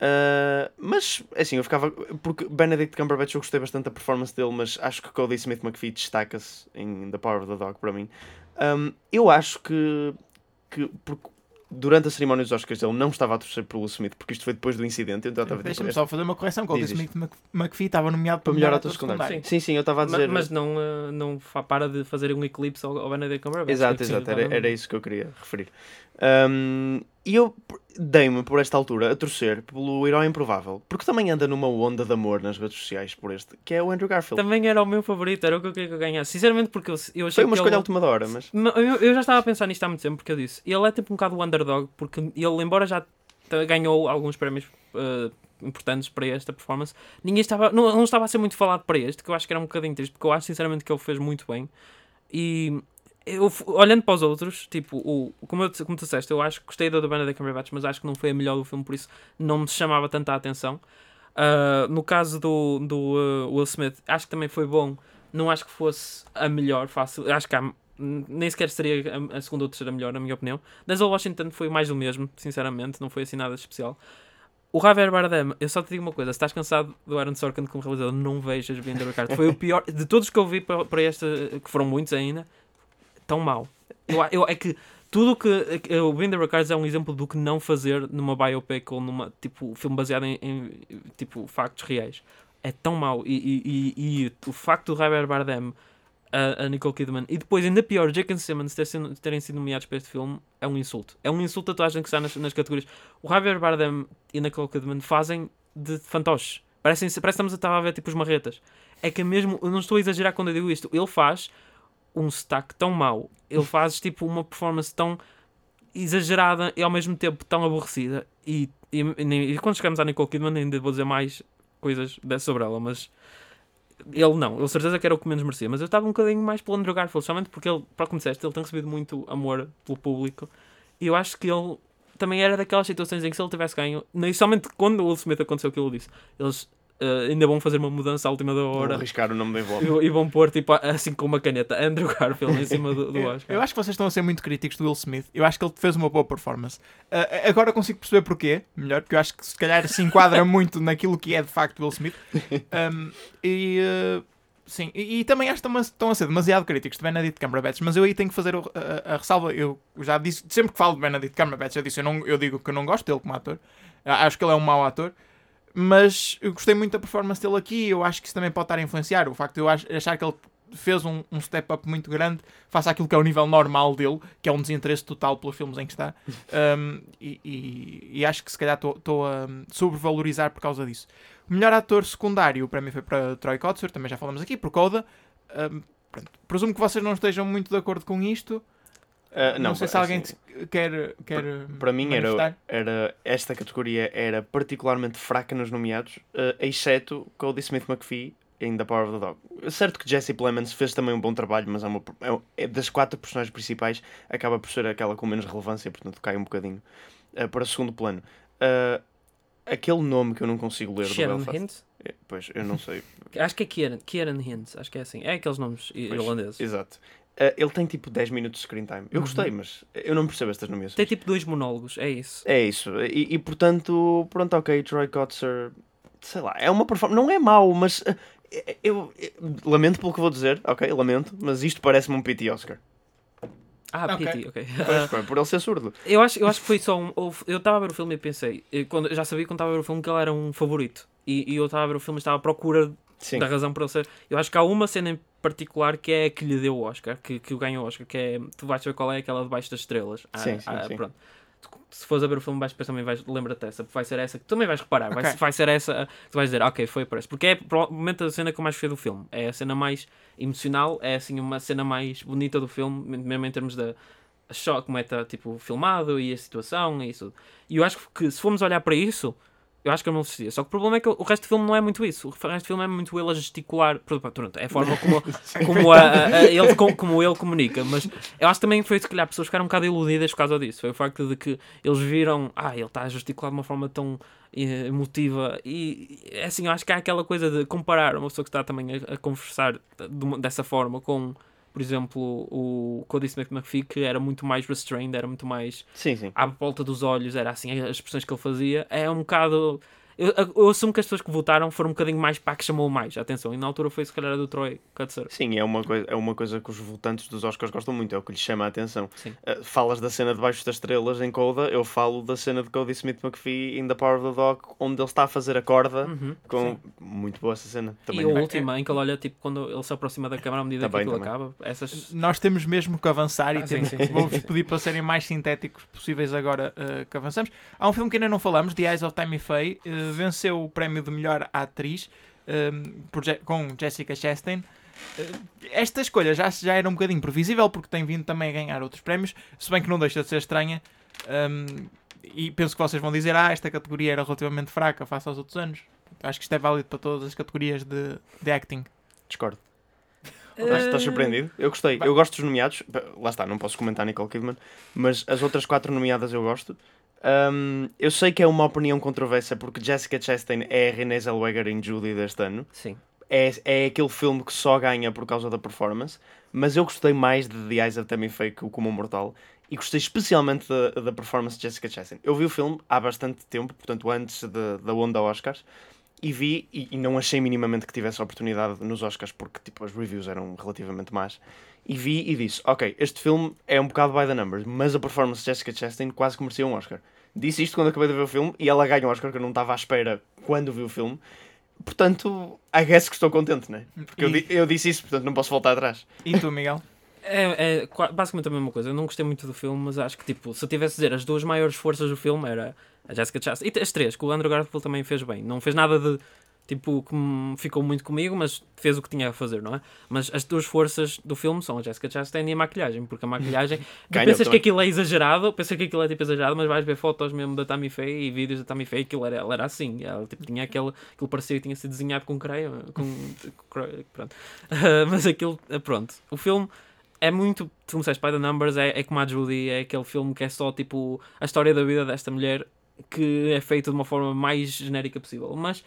Eh, mas, assim, eu ficava. Porque Benedict Cumberbatch eu gostei bastante da performance dele, mas acho que Cody Smith McPhee destaca-se em The Power of the Dog para mim. Um, eu acho que, que porque durante a cerimónia dos Oscars ele não estava a torcer por Will Smith, porque isto foi depois do incidente, então
Deixa-me só fazer uma correção.
Isto.
Smith Mc- McPhee estava nomeado
para melhor ator secundário.
secundário.
Sim, sim, eu estava a dizer.
mas não, eh, não fa- para de fazer um eclipse ao, ao Benedict Cumberbatch.
Exato, exato, era, era isso que eu queria referir. Um, e eu dei-me, por esta altura, a torcer pelo herói improvável, porque também anda numa onda de amor nas redes sociais por este, que é o Andrew Garfield.
Também era o meu favorito, era o que eu queria que eu ganhasse. Sinceramente, porque eu, eu achei
Foi uma
que
escolha à
ele...
última da hora, mas.
Ma- Eu, eu já estava a pensar nisto há muito tempo, porque eu disse. Ele é tipo um bocado o underdog, porque ele, embora já ganhou alguns prémios eh, importantes para esta performance, ninguém estava, não, não estava a ser muito falado para este, que eu acho que era um bocadinho triste, porque eu acho sinceramente que ele fez muito bem. E eu, olhando para os outros, tipo, o, como, eu, como tu disseste, eu acho que gostei da do Benedict Cumberbatch, mas acho que não foi a melhor do filme, por isso não me chamava tanta atenção. Ah, no caso do, do uh, Will Smith, acho que também foi bom. Não acho que fosse a melhor, fácil. Acho que há, nem sequer seria a, a segunda ou terceira melhor, na minha opinião. Denzel Washington foi mais do mesmo, sinceramente, não foi assim nada especial. O Javier Bardem, eu só te digo uma coisa: se estás cansado do Aaron Sorkin como realizador, não vejas the Ricardo. Foi o pior de todos que eu vi para, para esta, que foram muitos ainda, tão mau. Eu, eu, é que tudo que. que O the Ricardo é um exemplo do que não fazer numa biopic ou numa tipo filme baseado em, em, tipo factos reais. É tão mau. E, e, e, e o facto do Javier Bardem a, a Nicole Kidman e depois, ainda pior, Jake and Simmons ter sido- terem sido nomeados para este filme é um insulto. É um insulto a toda a gente que está nas, nas categorias. O Javier Bardem e a Nicole Kidman fazem de fantoches. Parecem, parece que estamos a, a ver tipo os marretas. É que é mesmo, eu não estou a exagerar quando eu digo isto. Ele faz um sotaque tão mau. Ele faz tipo uma performance tão exagerada e ao mesmo tempo tão aborrecida. E, e, e e quando chegamos à Nicole Kidman, ainda vou dizer mais coisas sobre ela, mas ele não, ele certeza que era o que menos merecia, mas eu estava um bocadinho mais pelo Andrew Garfield, somente porque ele, para disseste, ele tem recebido muito amor pelo público e eu acho que ele também era daquelas situações em que se ele tivesse ganho, nem somente quando o Will Smith aconteceu o que ele disse, eles eh, ainda vão fazer uma mudança à última da hora
arriscar o nome envelope.
e, e vão pôr tipo assim com uma caneta Andrew Garfield em cima do, do
Eu,
Oscar.
eu acho que vocês estão a ser muito críticos do Will Smith. Eu acho que ele fez uma boa performance. Ah, agora consigo perceber porquê, melhor, porque eu acho que se calhar se enquadra muito naquilo que é de facto Will Smith. Um, e ah, sim, e, e também acho que estão a, ser demasiado críticos de Benedict Cumberbatch, mas eu aí tenho que fazer o- a, a ressalva. Eu já disse, sempre que falo de Benedict Cumberbatch, eu, disse, eu, não, eu digo que eu não gosto dele como ator. Acho que ele é um mau ator. Mas eu gostei muito da performance dele aqui. Eu acho que isso também pode estar a influenciar. O facto de eu ach- achar que ele fez um, um step up muito grande face àquilo que é o nível normal dele, que é um desinteresse total pelos filmes em que está. Um, e, e- e acho que se calhar estou a sobrevalorizar por causa disso. O melhor ator secundário para mim foi para Troy Kotsur, também já falamos aqui, por Coda. Um. Presumo que vocês não estejam muito de acordo com isto.
Ah,
não, sei se
assim,
alguém te- quer, quer
Para mim era,
manifestar.
era esta categoria era particularmente fraca nos nomeados, eh, exceto Cody Smith McPhee em The Power of the Dog. Certo que Jesse Plemons fez também um bom trabalho, mas é uma, é- é das quatro personagens principais acaba por ser aquela com menos relevância, portanto cai um bocadinho eh, para segundo plano. Eh, aquele nome que eu não consigo ler do
Sharon
Belfast.
Hint?
Eh, Pois, eu não sei.
Acho que é Kieran, Kieran Hint, acho que é assim. É aqueles nomes
Pois,
irlandeses.
Exato. Eh, ele tem tipo 10 minutos de screen time. Eu
Uhum.
gostei, mas eu não percebo estas nomeações.
Tem tipo dois monólogos, é isso.
É isso. E, e, portanto, pronto, ok, Troy Kotzer, sei lá, é uma performance. Não é mau, mas eh, eu, eu- lamento pelo que vou dizer, ok, lamento, mas isto parece-me um PT Oscar.
Ah,
Ok.
pity, ok.
Pois, por ele ser surdo.
Eu acho, eu acho que foi só um. Eu estava a ver o filme e pensei, eu quando, já sabia quando estava a ver o filme que ele era um favorito. E, e eu estava a ver o filme e estava à procura
Sim.
da razão para ele ser. Eu acho que há uma cena em particular que é a que lhe deu o Oscar, que, que o ganhou o Oscar, que é. Tu vais ver qual é aquela debaixo das estrelas. Ah,
Sim, sim,
ah,
sim.
Pronto. Se fores a ver o filme, vais, depois também vais, lembra-te dessa, vai ser essa que também vais reparar, vai,
Ok.
vai ser essa que tu vais dizer, ok, foi por essa. Porque é provavelmente a cena que eu mais gostei do filme. É a cena mais emocional, é assim uma cena mais bonita do filme, mesmo em termos da só como é tá, tipo filmado e a situação e isso. E eu acho que se formos olhar para isso, eu acho que eu não assistiria. Só que o problema é que o resto do filme não é muito isso. O resto do filme é muito ele a gesticular. Pronto, é a forma como, como, a- a- a- ele, com- como ele comunica. Mas eu acho que também foi, se calhar, pessoas ficaram um bocado iludidas por causa disso. Foi o facto de que eles viram, ah, ele está a gesticular de uma forma tão eh, emotiva. E é assim, eu acho que há aquela coisa de comparar uma pessoa que está também a, conversar de dessa forma com. Por exemplo, o Smith McPhee, que era muito mais restrained, era muito mais
Sim, sim.
à volta dos olhos, era assim as expressões que ele fazia. É um bocado. Eu, eu assumo que as pessoas que votaram foram um bocadinho mais para a que chamou mais a atenção. E na altura foi se calhar a do Troy Kutzer.
Sim, é uma, coisa, é uma coisa que os votantes dos Oscars gostam muito, é o que lhes chama a atenção.
Sim.
Uh, falas da cena debaixo das estrelas em Coda, eu falo da cena de Cody Smith McPhee em The Power of the Dog, onde ele está a fazer a corda.
Uhum,
Com... Muito boa essa cena. Também.
E a última, em que ele olha tipo quando ele se aproxima da câmara à medida
Também,
que aquilo
também.
acaba. Essas.
Nós temos mesmo que avançar e
Ah, sim,
temos- vou-vos pedir para serem mais sintéticos possíveis agora uh, que avançamos. Há um filme que ainda não falamos, The Eyes of Tammy Faye, uh, venceu o prémio de melhor atriz um, por Je- com Jessica Chastain. Uh, esta escolha já, já era um bocadinho previsível porque tem vindo também a ganhar outros prémios, se bem que não deixa de ser estranha. um, e penso que vocês vão dizer: Ah, esta categoria era relativamente fraca face aos outros anos. Acho que isto é válido para todas as categorias de, de acting.
Discordo. Estás, estás surpreendido? Eu gostei. Eu gosto dos nomeados. Lá está, não posso comentar Nicole Kidman, mas as outras quatro nomeadas eu gosto. Um, eu sei que é uma opinião controversa porque Jessica Chastain é a Renée Zellweger em Judy deste ano.
Sim.
É, é aquele filme que só ganha por causa da performance, mas eu gostei mais de The Eyes of Tammy Faye que o Como Mortal e gostei especialmente da, da performance de Jessica Chastain. Eu vi o filme há bastante tempo, portanto antes de- da onda Oscars, e vi e, e não achei minimamente que tivesse oportunidade nos Oscars porque tipo, as reviews eram relativamente más. E vi e disse: Ok, este filme é um bocado by the numbers, mas a performance de Jessica Chastain quase que merecia um Oscar. Disse isto quando acabei de ver o filme e ela ganha um Oscar que eu não estava à espera quando vi o filme. Portanto, I guess que estou contente, né? Porque eu,
E-
di- eu disse isso, portanto não posso voltar atrás.
E tu, Miguel?
É, é basicamente a mesma coisa. Eu não gostei muito do filme, mas acho que, tipo, se eu tivesse de dizer as duas maiores forças do filme era a Jessica Chastain e as três, que o Andrew Garfield também fez bem. Não fez nada de, tipo, que ficou muito comigo, mas fez o que tinha a fazer, não é? Mas as duas forças do filme são a Jessica Chastain e a maquilhagem, porque a maquilhagem... tu pensas que aquilo é exagerado, pensas que aquilo é, tipo, exagerado, mas vais ver fotos mesmo da Tammy Faye e vídeos da Tammy Faye, aquilo era, ela era assim. Ela, tipo, tinha aquele... Aquilo parecia que tinha sido desenhado com creio, com... com- pronto. mas aquilo... Pronto. O filme é muito, tu me disseste, by the numbers, é, é como a Judy, é aquele filme que é só tipo a história da vida desta mulher que é feito de uma forma mais genérica possível. Mas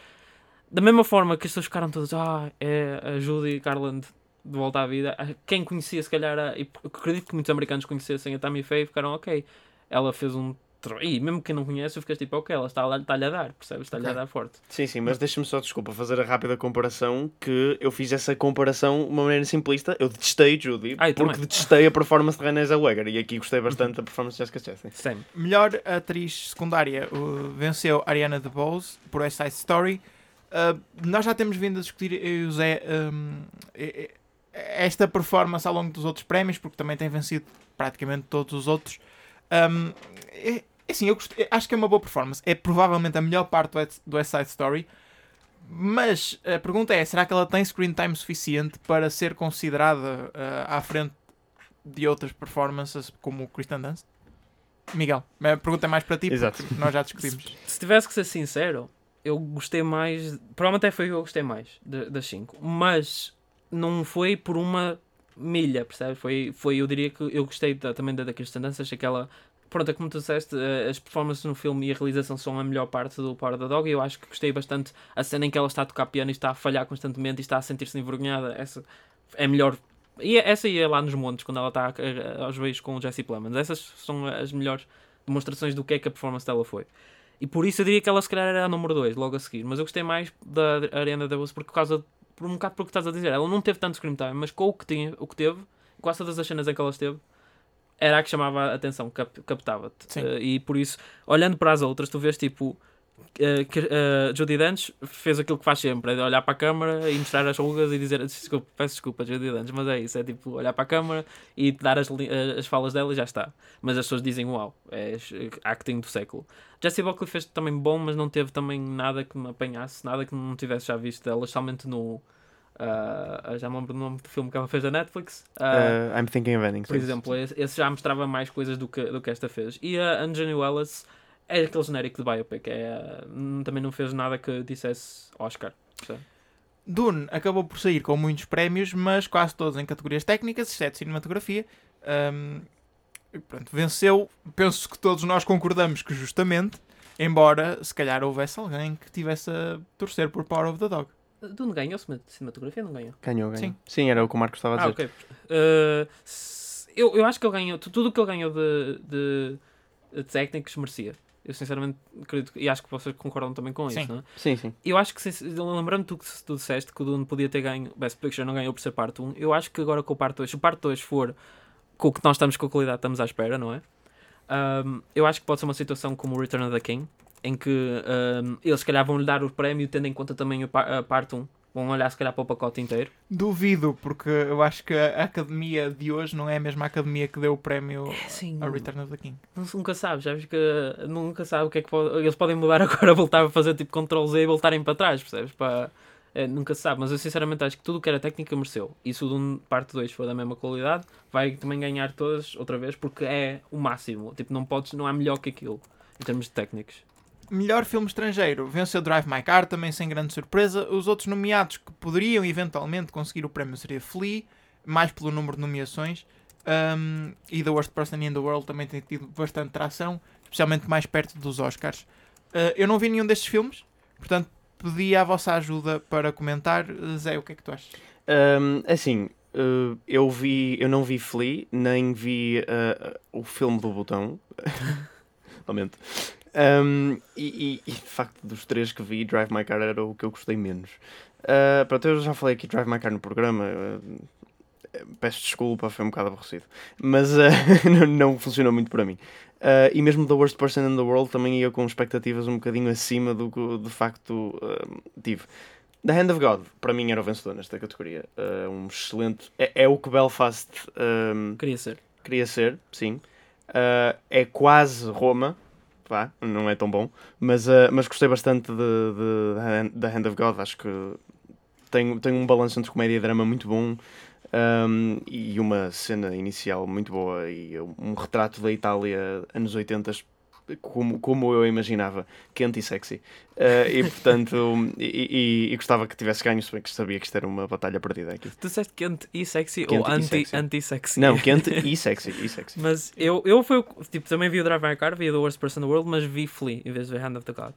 da mesma forma que as pessoas ficaram todas, ah, é a Judy Garland de volta à vida, ah, quem conhecia, se calhar, a, e acredito que muitos americanos conhecessem a Tammy Faye, ficaram, ok, ela fez um. E mesmo quem não conhece, ficas tipo, ok, ela está- está-lhe a dar, percebes? Está-lhe a
Ok.
dar forte.
Sim, sim, mas deixa-me só, desculpa, fazer a rápida comparação que eu fiz essa comparação de uma maneira simplista. Eu detestei Judy
Ah, eu
porque
também.
detestei a performance de Renée Zellweger e aqui gostei bastante da performance de Jessica Chastain.
Sam.
Melhor atriz secundária uh, venceu Ariana DeBose por West Side Story. Uh, nós já temos vindo a discutir, eu e o Zé, um, esta performance ao longo dos outros prémios, porque também tem vencido praticamente todos os outros. Um, é, assim, eu gostei- acho que é uma boa performance. É provavelmente a melhor parte do West- Side Story. Mas a pergunta é: será que ela tem screen time suficiente para ser considerada uh, à frente de outras performances como o Kristen Dunst? Miguel, a pergunta é mais para ti, porque
Exato.
nós já discutimos.
Se tivesse que ser sincero, eu gostei mais. Provavelmente até foi o que eu gostei mais das 5. Mas não foi por uma milha, percebes? Foi, foi eu diria que eu gostei da- também da, da Kirsten Dunst. Achei que ela. Pronto, é como tu disseste, eh, as performances no filme e a realização são a melhor parte do Power the Dog. E eu acho que gostei bastante a cena em que ela está a tocar piano e está a falhar constantemente e está a sentir-se envergonhada. Essa é melhor. E essa aí é lá nos montes, quando ela está aos beijos com o Jesse Plemons. Essas são as melhores demonstrações do que é que a performance dela foi. E por isso eu diria que ela se calhar era a número 2, logo a seguir. Mas eu gostei mais da Ariana DeBose porque por causa por um bocado pelo que estás a dizer. Ela não teve tanto screen time, mas com o que, tinha, o que teve, quase todas as cenas em que ela esteve, era a que chamava a atenção, cap, captava-te. Eh, e por isso, olhando para as outras, tu vês tipo. Eh, que, eh, Judy Dench fez aquilo que faz sempre, é de olhar para a câmara e mostrar as rugas e dizer desculpa, peço desculpa, Judy Dench, mas é isso, é tipo olhar para a câmara e dar as, eh, as falas dela e já está. Mas as pessoas dizem uau, é acting do século. Jessie Buckley fez também bom, mas não teve também nada que me apanhasse, nada que não tivesse já visto dela, especialmente no. ah, já me lembro do nome do filme que ela fez da Netflix.
Uh, I'm thinking of ending.
por exemplo, esse, esse já mostrava mais coisas do que, do que esta fez. E a Anjani Wallace é aquele genérico de biopic, é, hum, também não fez nada que dissesse Oscar. percebe?
Dune acabou por sair com muitos prémios, mas quase todos em categorias técnicas, exceto cinematografia. Um, e pronto, venceu. Penso que todos nós concordamos que justamente, embora se calhar houvesse alguém que tivesse a torcer por Power of the Dog.
Dune ganhou cine- cinematografia? Não ganhou?
Ganhou, ganhou.
Sim.
Sim. era o que o Marcos estava a
Ah,
dizer.
ok. Uh, se- eu, eu acho que ele ganhou, tu- tudo o que ele ganhou de, de, de técnicos merecia. Eu sinceramente acredito e acho que vocês concordam também com
Sim.
isso, não é?
Sim, sim.
Eu acho que, lembrando tu que tu disseste que o Dune podia ter ganho Best Picture, não ganhou por ser parte 1, eu acho que agora com o parte 2, se o parte 2 for com o que nós estamos com a qualidade, estamos à espera, não é? Um, eu acho que pode ser uma situação como o Return of the King, em que um, eles se calhar vão lhe dar o prémio tendo em conta também a parte 1. Vão olhar se calhar para o pacote inteiro.
Duvido, porque eu acho que a academia de hoje não é a mesma academia que deu o prémio
Sim,
a Return of the King.
Nunca sabe, já vês que nunca sabe o que é que pode. Eles podem mudar agora, voltar a fazer tipo Ctrl Z e voltarem para trás, percebes? Para, é, nunca se sabe, mas eu sinceramente acho que tudo o que era técnica mereceu. E se o Dune parte 2 for da mesma qualidade, vai também ganhar todas outra vez porque é o máximo. Tipo, não podes, não há melhor que aquilo em termos de técnicos.
Melhor filme estrangeiro venceu Drive My Car, também sem grande surpresa. Os outros nomeados que poderiam eventualmente conseguir o prémio seria Flea, mais pelo número de nomeações, um, e The Worst Person in the World também tem tido bastante tração, especialmente mais perto dos Oscars. Uh, eu não vi nenhum destes filmes, portanto pedi a vossa ajuda para comentar. Zé, o que é que tu achas?
Um, assim, uh, eu vi, eu não vi Flea, nem vi uh, o filme do botão. Lamento. Um, e, e- e, de facto, dos três que vi, Drive My Car era o que eu gostei menos. Uh, pronto, eu já falei aqui Drive My Car no programa. uh, peço desculpa, foi um bocado aborrecido. Mas uh, não, não funcionou muito para mim. Uh, e mesmo The Worst Person in the World também ia com expectativas um bocadinho acima do que de facto tive. The Hand of God, para mim, era o vencedor nesta categoria. Um excelente. É, é o que Belfast um,
Queria ser.
queria ser, sim. É quase Roma, vá, não é tão bom, mas, uh, mas gostei bastante da Hand- of God. Acho que tem, tem um balanço entre comédia e drama muito bom um, e uma cena inicial muito boa e um retrato da Itália anos 80 como, como eu imaginava, quente e sexy. Uh, e portanto, e, e, e, gostava que tivesse ganho, se bem que sabia que isto era uma batalha perdida aqui.
Tu disseste quente e sexy
Quente
ou
e
anti,
sexy.
anti-sexy?
Não, quente e sexy. E sexy.
Mas eu, eu fui, tipo, também vi o Drive My Car, vi The Worst Person in the World, mas vi Flea em vez de Hand of the God.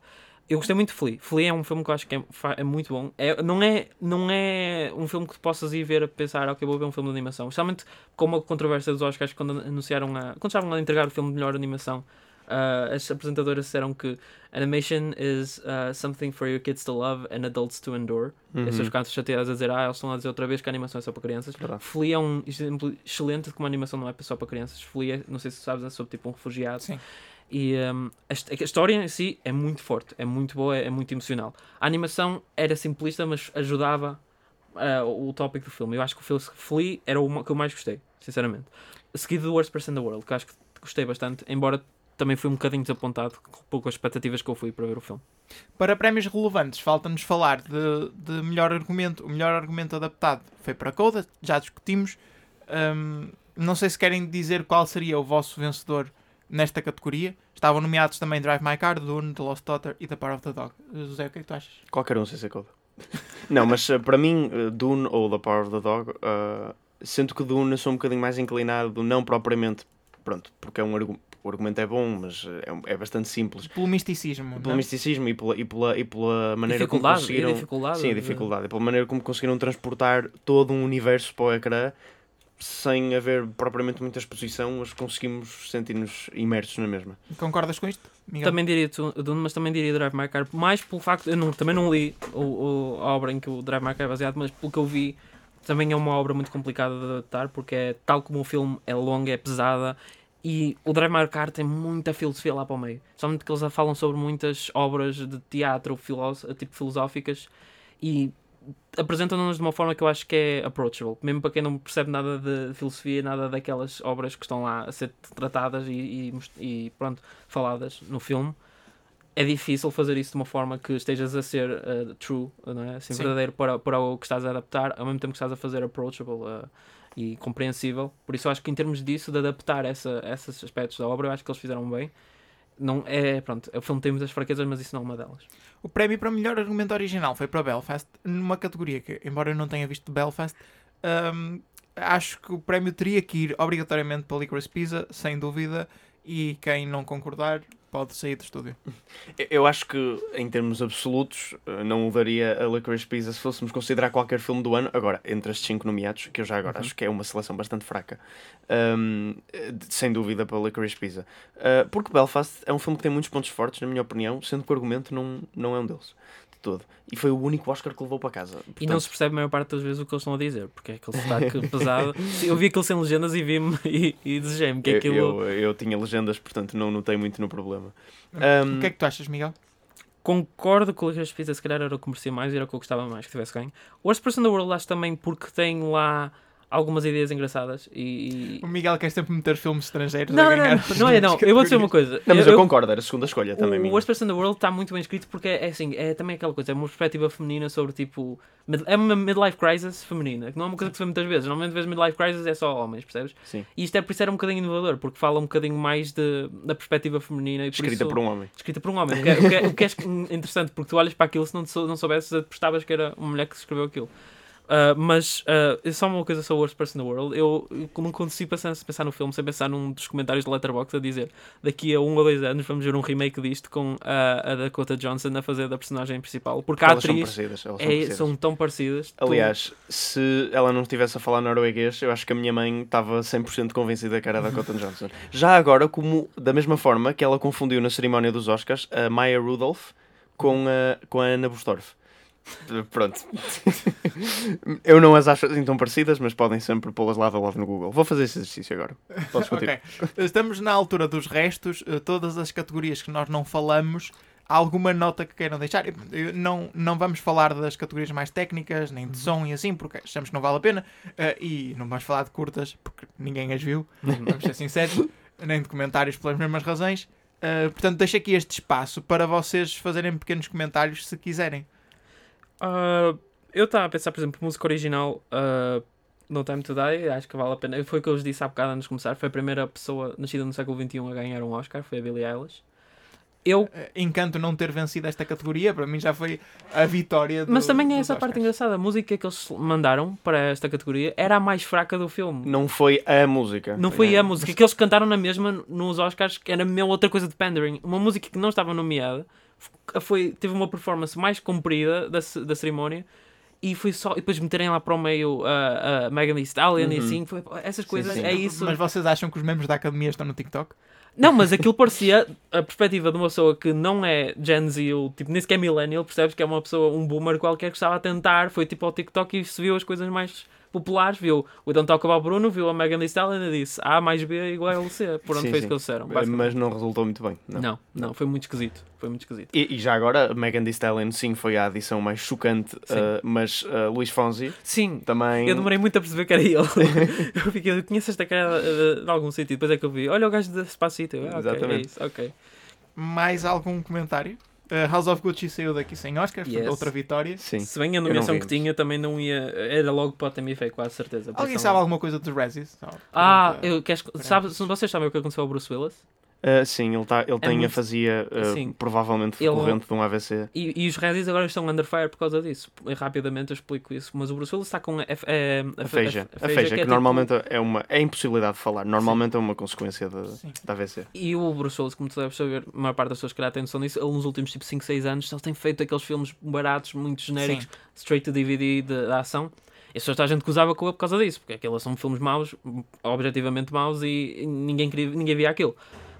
Eu gostei muito de Flea. Flea é um filme que eu acho que é, é muito bom. É, não, é, não é um filme que tu possas ir ver a pensar, ok, vou ver um filme de animação. Especialmente com uma controvérsia dos Oscars quando anunciaram a. Quando estavam a entregar o filme de melhor animação. Ah, as apresentadoras disseram que animation is ah, something for your kids to love and adults to endure.
Uhum.
ficaram chateadas a dizer, ah, eles estão a dizer outra vez que a animação é só para crianças.
Verdade.
Flea é um exemplo excelente de como a animação não é só para crianças. Flea, não sei se sabes, é sobre tipo um refugiado.
Sim.
E um, a, a história em si é muito forte, é muito boa, é, é muito emocional. A animação era simplista, mas ajudava ah, o tópico do filme. Eu acho que o filme Flea era o que eu mais gostei, sinceramente. Seguido do Worst Person in the World, que acho que gostei bastante, embora também fui um bocadinho desapontado com as expectativas que eu fui para ver o filme.
Para prémios relevantes, falta-nos falar de, de melhor argumento. O melhor argumento adaptado foi para Coda, já discutimos. Hum, não sei se querem dizer qual seria o vosso vencedor nesta categoria. Estavam nomeados também Drive My Car, Dune, The Lost Daughter e The Power of the Dog. José, o que é que tu achas?
Qualquer um sem ser coda. Não, mas uh, para mim, uh, Dune ou The Power of the Dog, uh, sinto que Dune eu sou um bocadinho mais inclinado, não propriamente, pronto, porque é um argu- o argumento é bom, mas uh, é, é bastante simples.
Pelo misticismo.
Pelo
não?
misticismo e pela, e pela, e pela maneira como
dificuldade,
conseguiram.
e dificuldade.
Sim, a
de-
dificuldade. E pela maneira como conseguiram transportar todo um universo para o ecrã sem haver propriamente muita exposição, mas conseguimos sentir-nos imersos na mesma.
Concordas com isto? Miguel?
Também diria Dune, mas também diria Drive My Car, mais pelo facto, eu não, também não li o, o- a obra em que o Drive My Car é baseado, mas pelo que eu vi, também é uma obra muito complicada de adaptar, porque é tal como o filme é longa, é pesada, e o Drive My Car tem muita filosofia lá para o meio. Somente que eles falam sobre muitas obras de teatro, tipo filosóficas, e apresentam-nos de uma forma que eu acho que é approachable, mesmo para quem não percebe nada de filosofia, nada daquelas obras que estão lá a ser tratadas e, e, e, pronto, faladas no filme. É difícil fazer isso de uma forma que estejas a ser uh, true, não é? assim,
Sim.
verdadeiro para, para o que estás a adaptar, ao mesmo tempo que estás a fazer approachable uh, e compreensível. Por isso, eu acho que em termos disso, de adaptar essa, esses aspectos da obra, eu acho que eles fizeram bem. Não é, pronto, o filme tem muitas fraquezas, mas isso não é uma delas.
O prémio para melhor argumento original foi para Belfast, numa categoria que, embora eu não tenha visto Belfast, hum, acho que o prémio teria que ir obrigatoriamente para Licorice Pizza, sem dúvida, e quem não concordar pode sair do estúdio.
Eu- acho que, em termos absolutos, eh, não o daria a Licorice Pizza se fôssemos considerar qualquer filme do ano. Agora, entre estes cinco nomeados, que eu já agora
Uhum.
acho que é uma seleção bastante fraca, de- sem dúvida para Licorice Pizza. Uh, porque Belfast é um filme que tem muitos pontos fortes, na minha opinião, sendo que o argumento não, não é um deles, de todo. E foi o único Oscar que levou para casa.
E não
Portanto,
se percebe a maior parte das vezes o que eles estão a dizer, porque é aquele sotaque pesado. Eu vi aquilo sem legendas e vi-me e, e desejei-me que
eu,
aquilo.
eu, eu tinha legendas, portanto não notei muito no problema. Um,
O que é que tu achas, Miguel?
Concordo com o Licorice Pizza, se calhar era o que merecia mais e era o que eu gostava mais que tivesse ganho. O Worst Person in the World acho também porque tem lá algumas ideias engraçadas e...
O Miguel quer sempre meter filmes estrangeiros
Não,
a
não,
ganhar.
não, não é não. Eu vou dizer uma coisa.
Não, mas eu, concordo, era a segunda escolha também.
o. Worst Person in the World está muito bem escrito porque é, é assim, é também aquela coisa, é uma perspectiva feminina sobre tipo. mid- É uma midlife crisis feminina, que não é uma coisa que se vê muitas vezes. Normalmente vês midlife crisis é só homens, percebes?
Sim.
E isto é por isso era um bocadinho inovador, porque fala um bocadinho mais de, da perspectiva feminina e por
Escrita
isso,
por um homem.
escrita por um homem. O que, é, o que é- o que é interessante, porque tu olhas para aquilo se não, sou- não soubesses, apostavas que era uma mulher que escreveu aquilo. Ah, mas ah, só uma coisa sobre Worst Person in the World. Eu, não consigo pensar, pensar no filme sem pensar num dos comentários do Letterboxd a dizer daqui a um ou dois anos vamos ver um remake disto com a, a Dakota Johnson a fazer da personagem principal. Porque a
Elas são
atriz
parecidas. Elas são
é-
parecidas.
são tão parecidas. Tu-
Aliás, se ela não estivesse a falar norueguês, eu acho que a minha mãe estava 100% convencida que era da Cotton Johnson. Já agora, como da mesma forma que ela confundiu na cerimónia dos Oscars a Maya Rudolph com a, com a Anna Bustorff. Pronto. eu não as acho assim tão parecidas, mas podem sempre pô-las lado a lado no Google. Vou fazer esse exercício agora. Podes continuar.
Ok. Estamos na altura dos restos, eh, todas as categorias que nós não falamos. Há alguma nota que queiram deixar? Não, não vamos falar das categorias mais técnicas, nem de som e assim, porque achamos que não vale a pena. Eh, e não vamos falar de curtas, porque ninguém as viu, vamos ser sinceros, nem de comentários pelas mesmas razões. Eh, portanto, deixo aqui este espaço para vocês fazerem pequenos comentários se quiserem.
Ah, eu estava a pensar, por exemplo, música original ah, No Time to Die, acho que vale a pena. Foi o que eu vos disse há bocado antes de começar. Foi a primeira pessoa nascida no século XXI a ganhar um Oscar, foi a Billie Eilish. Eu
eh, Encanto não ter vencido esta categoria, para mim já foi a vitória do,
Mas também é essa parte
Oscars.
engraçada. A música que eles mandaram para esta categoria era a mais fraca do filme.
Não foi a música.
Não foi
É.
a música que eles cantaram na mesma nos Oscars, que era mesmo outra coisa de pandering. Uma música que não estava nomeada foi, teve uma performance mais comprida da, da cerimónia e foi só. E depois meterem lá para o meio a, a Megan Thee Stallion e
Uhum.
assim. Foi, essas coisas,
sim.
é isso.
Mas vocês acham que os membros da academia estão no TikTok?
Não, mas aquilo parecia a perspectiva de uma pessoa que não é Gen Z, ou tipo, nem sequer é millennial, percebes? Que é uma pessoa, um boomer qualquer que estava a tentar, foi tipo ao TikTok e se viu as coisas mais populares, viu o Don't Talk About Bruno, viu a Megan Thee Stallion e disse A mais B igual a C. Por onde
Sim,
foi isso
sim.
que eles disseram.
Mas não resultou muito bem. Não.
Não, não, foi muito esquisito. Foi muito esquisito.
E, e já agora, Megan Thee Stallion sim foi a adição mais chocante, eh, mas eh, Luís Fonsi
Sim,
também.
eu demorei muito a perceber que era ele. eu fiquei, eu conheço esta cara eh, de algum sítio. Depois é que eu vi, olha o gajo da Spacito. Ah, ok, é
Exatamente.
isso, ok.
Mais algum comentário? Uh, House of Gucci saiu daqui sem Oscar, portanto,
Yes.
outra vitória.
Sim.
Se bem a nomeação que tinha, também não ia. Era logo para o TMF, quase certeza.
Alguém sabe alguma coisa dos Razzies?
Ah,
pergunta.
eu, queres, sabe, se vocês sabem o que aconteceu ao Bruce Willis?
Eh, sim, ele, tá, ele tem
muito-
afasia eh,
Sim.
provavelmente
Ele-
decorrente de um AVC.
E, e os Razzies agora estão under fire por causa disso. E Rapidamente eu explico isso. Mas o Bruce Willis está com a, a,
A feija. A
que
feija, que,
é tipo-
normalmente é uma é a impossibilidade de falar. Normalmente é uma consequência
Sim.
da AVC.
E o Bruce Willis, como tu deves saber, a maior parte das pessoas que calhar têm noção disso, ele nos últimos tipo 5, 6 anos, ele tem feito aqueles filmes baratos, muito genéricos,
Sim.
straight to DVD de, da ação. E só a gente que usava com ele por causa disso, porque aqueles são filmes maus, objetivamente maus, e ninguém, queria, ninguém via aquilo.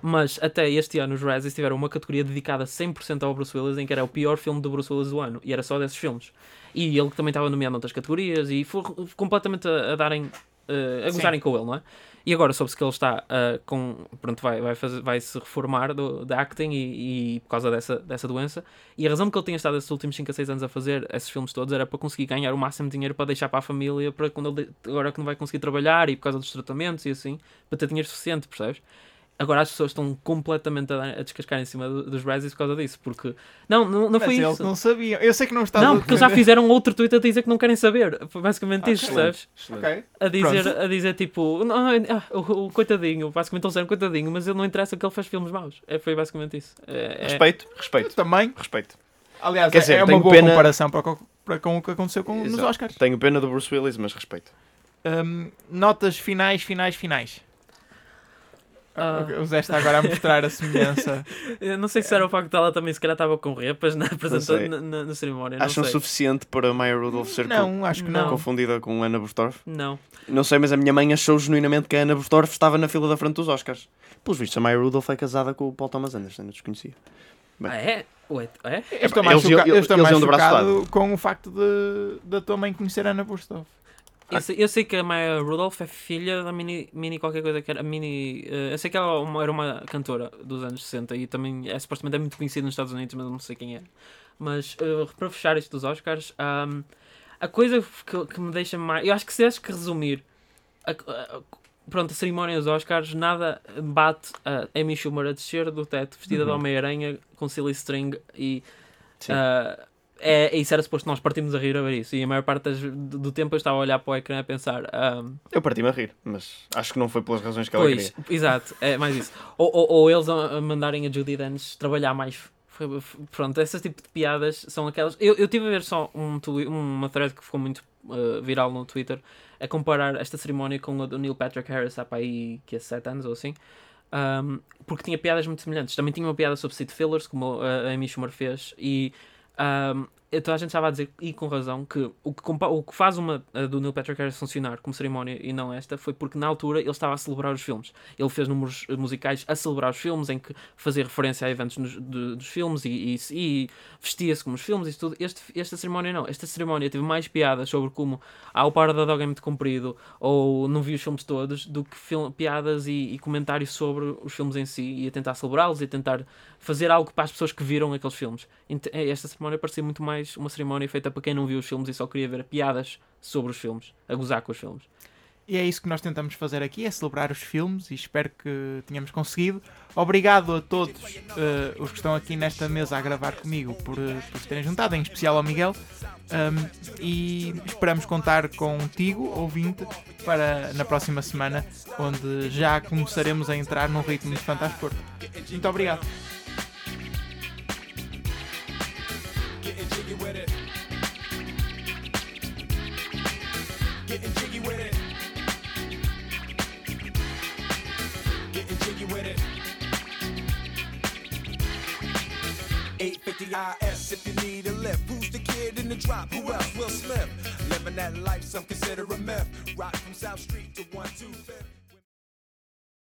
Mas até este ano os Razzies tiveram uma categoria dedicada 100% ao Bruce Willis, em que era o pior filme do Bruce Willis do ano, e era só desses filmes. E ele também estava nomeado noutras categorias, e foi completamente a, a darem, eh, a gozarem com ele, não é? E agora soube-se que ele está ah, com. Pronto, vai, vai, fazer, vai se reformar do, da acting e, e por causa dessa, dessa doença. E a razão que ele tinha estado esses últimos 5 a 6 anos a fazer esses filmes todos era para conseguir ganhar o máximo de dinheiro para deixar para a família, para quando ele agora que não vai conseguir trabalhar e por causa dos tratamentos e assim, para ter dinheiro suficiente, percebes? Agora as pessoas estão completamente a, a descascar em cima do- dos Razzies por causa disso, porque. Não, não, não foi
eles
isso.
não sabiam. Eu sei que não está
Não, porque eles já fizeram outro tweet a dizer que não querem saber. Foi basicamente
Ah,
isso,
excelente.
percebes?
Ok.
a dizer,
Pronto.
a dizer tipo, não, ah, o, o coitadinho, basicamente eles disseram coitadinho, mas ele não interessa que ele faz filmes maus. É, foi basicamente isso. É, é-
Respeito,
Eu
respeito,
também.
respeito.
Aliás,
Quer
é-
dizer,
é uma
tenho
boa
pena-
comparação para, para com o que aconteceu com, nos. Oscars.
Tenho pena do Bruce Willis, mas respeito.
Hum, notas finais, finais, finais.
Ah.
O Zé está agora a mostrar a semelhança.
Eu não sei se era o facto de ela também se calhar estava com repas na apresentação,
sei.
na, na, na cerimónia. Não
Acham
sei.
suficiente para Maya Rudolph ser
Não, acho que
Não.
não.
confundida com Anna Bustorff?
Não.
Não sei, mas a minha mãe achou genuinamente que a Anna Bustorff estava na fila da frente dos Oscars. Pelos vistos, a Maya Rudolph é casada com o Paul Thomas Anderson, eu desconhecia. Bem.
Ah, é? Ué, é?
Eu estou mais,
Eles-
choca- eu estou mais chocado com o facto de da tua mãe conhecer a Ana Bustoff.
Eu sei, eu sei que a Maya Rudolph é filha da Mini, Mini qualquer coisa que era. Mini, eh, eu sei que ela era uma- era uma cantora dos anos 60 e também é supostamente é muito conhecida nos Estados Unidos, mas eu não sei quem é. Mas eh, para fechar isto dos Oscars, ahm, a coisa que, que me deixa mais. Eu acho que se tivesse que resumir a, a- pronto, a cerimónia dos Oscars, nada bate a Amy Schumer a descer do teto vestida de
Uhum.
Homem-Aranha com silly string e.
Sim.
É, isso era suposto nós partimos a rir a ver isso e a maior parte das- do, tempo eu estava a olhar para o ecrã a pensar ahm,
Eu parti-me a rir, mas acho que não foi pelas razões que ela
pois,
queria.
exato, é mais isso ou, ou, ou eles a, mandarem a Judy Dench trabalhar mais pronto, esse tipo de piadas são aquelas eu, eu tive a ver só um, uma thread que ficou muito ah, viral no Twitter a comparar esta cerimónia com a do Neil Patrick Harris há para aí que é 7 anos ou assim um, porque tinha piadas muito semelhantes. Também tinha uma piada sobre Sid Fillers, como a a Amy Schumer fez, e um, e toda a gente estava a dizer, e com razão, que o que, o que faz uma do Neil Patrick Harris funcionar como cerimónia e não esta foi porque na altura ele estava a celebrar os filmes. Ele fez números eh, musicais a celebrar os filmes, em que fazia referência a eventos nos- de- dos filmes e, e, e vestia-se como os filmes e tudo. Este, esta cerimónia não. Esta cerimónia teve mais piadas sobre como ah, o par da dog é muito comprido ou não vi os filmes todos do que piadas e, e comentários sobre os filmes em si e a tentar celebrá-los e a tentar fazer algo para as pessoas que viram aqueles filmes. Eh, Esta cerimónia parecia muito mais uma cerimónia feita para quem não viu os filmes e só queria ver piadas sobre os filmes, a gozar com os filmes.
E é isso que nós tentamos fazer aqui, é celebrar os filmes e espero que tenhamos conseguido. Obrigado a todos eh, os que estão aqui nesta mesa a gravar comigo por, eh, por se terem juntado, em especial ao Miguel. Um, e esperamos contar contigo, ouvinte, para na próxima semana, onde já começaremos a entrar num ritmo de fantástico. Muito obrigado.
850 IS if you need a lift. Who's the kid in the drop? Who else? Will slip? Living that life some consider a myth. Rock from South Street to 125th.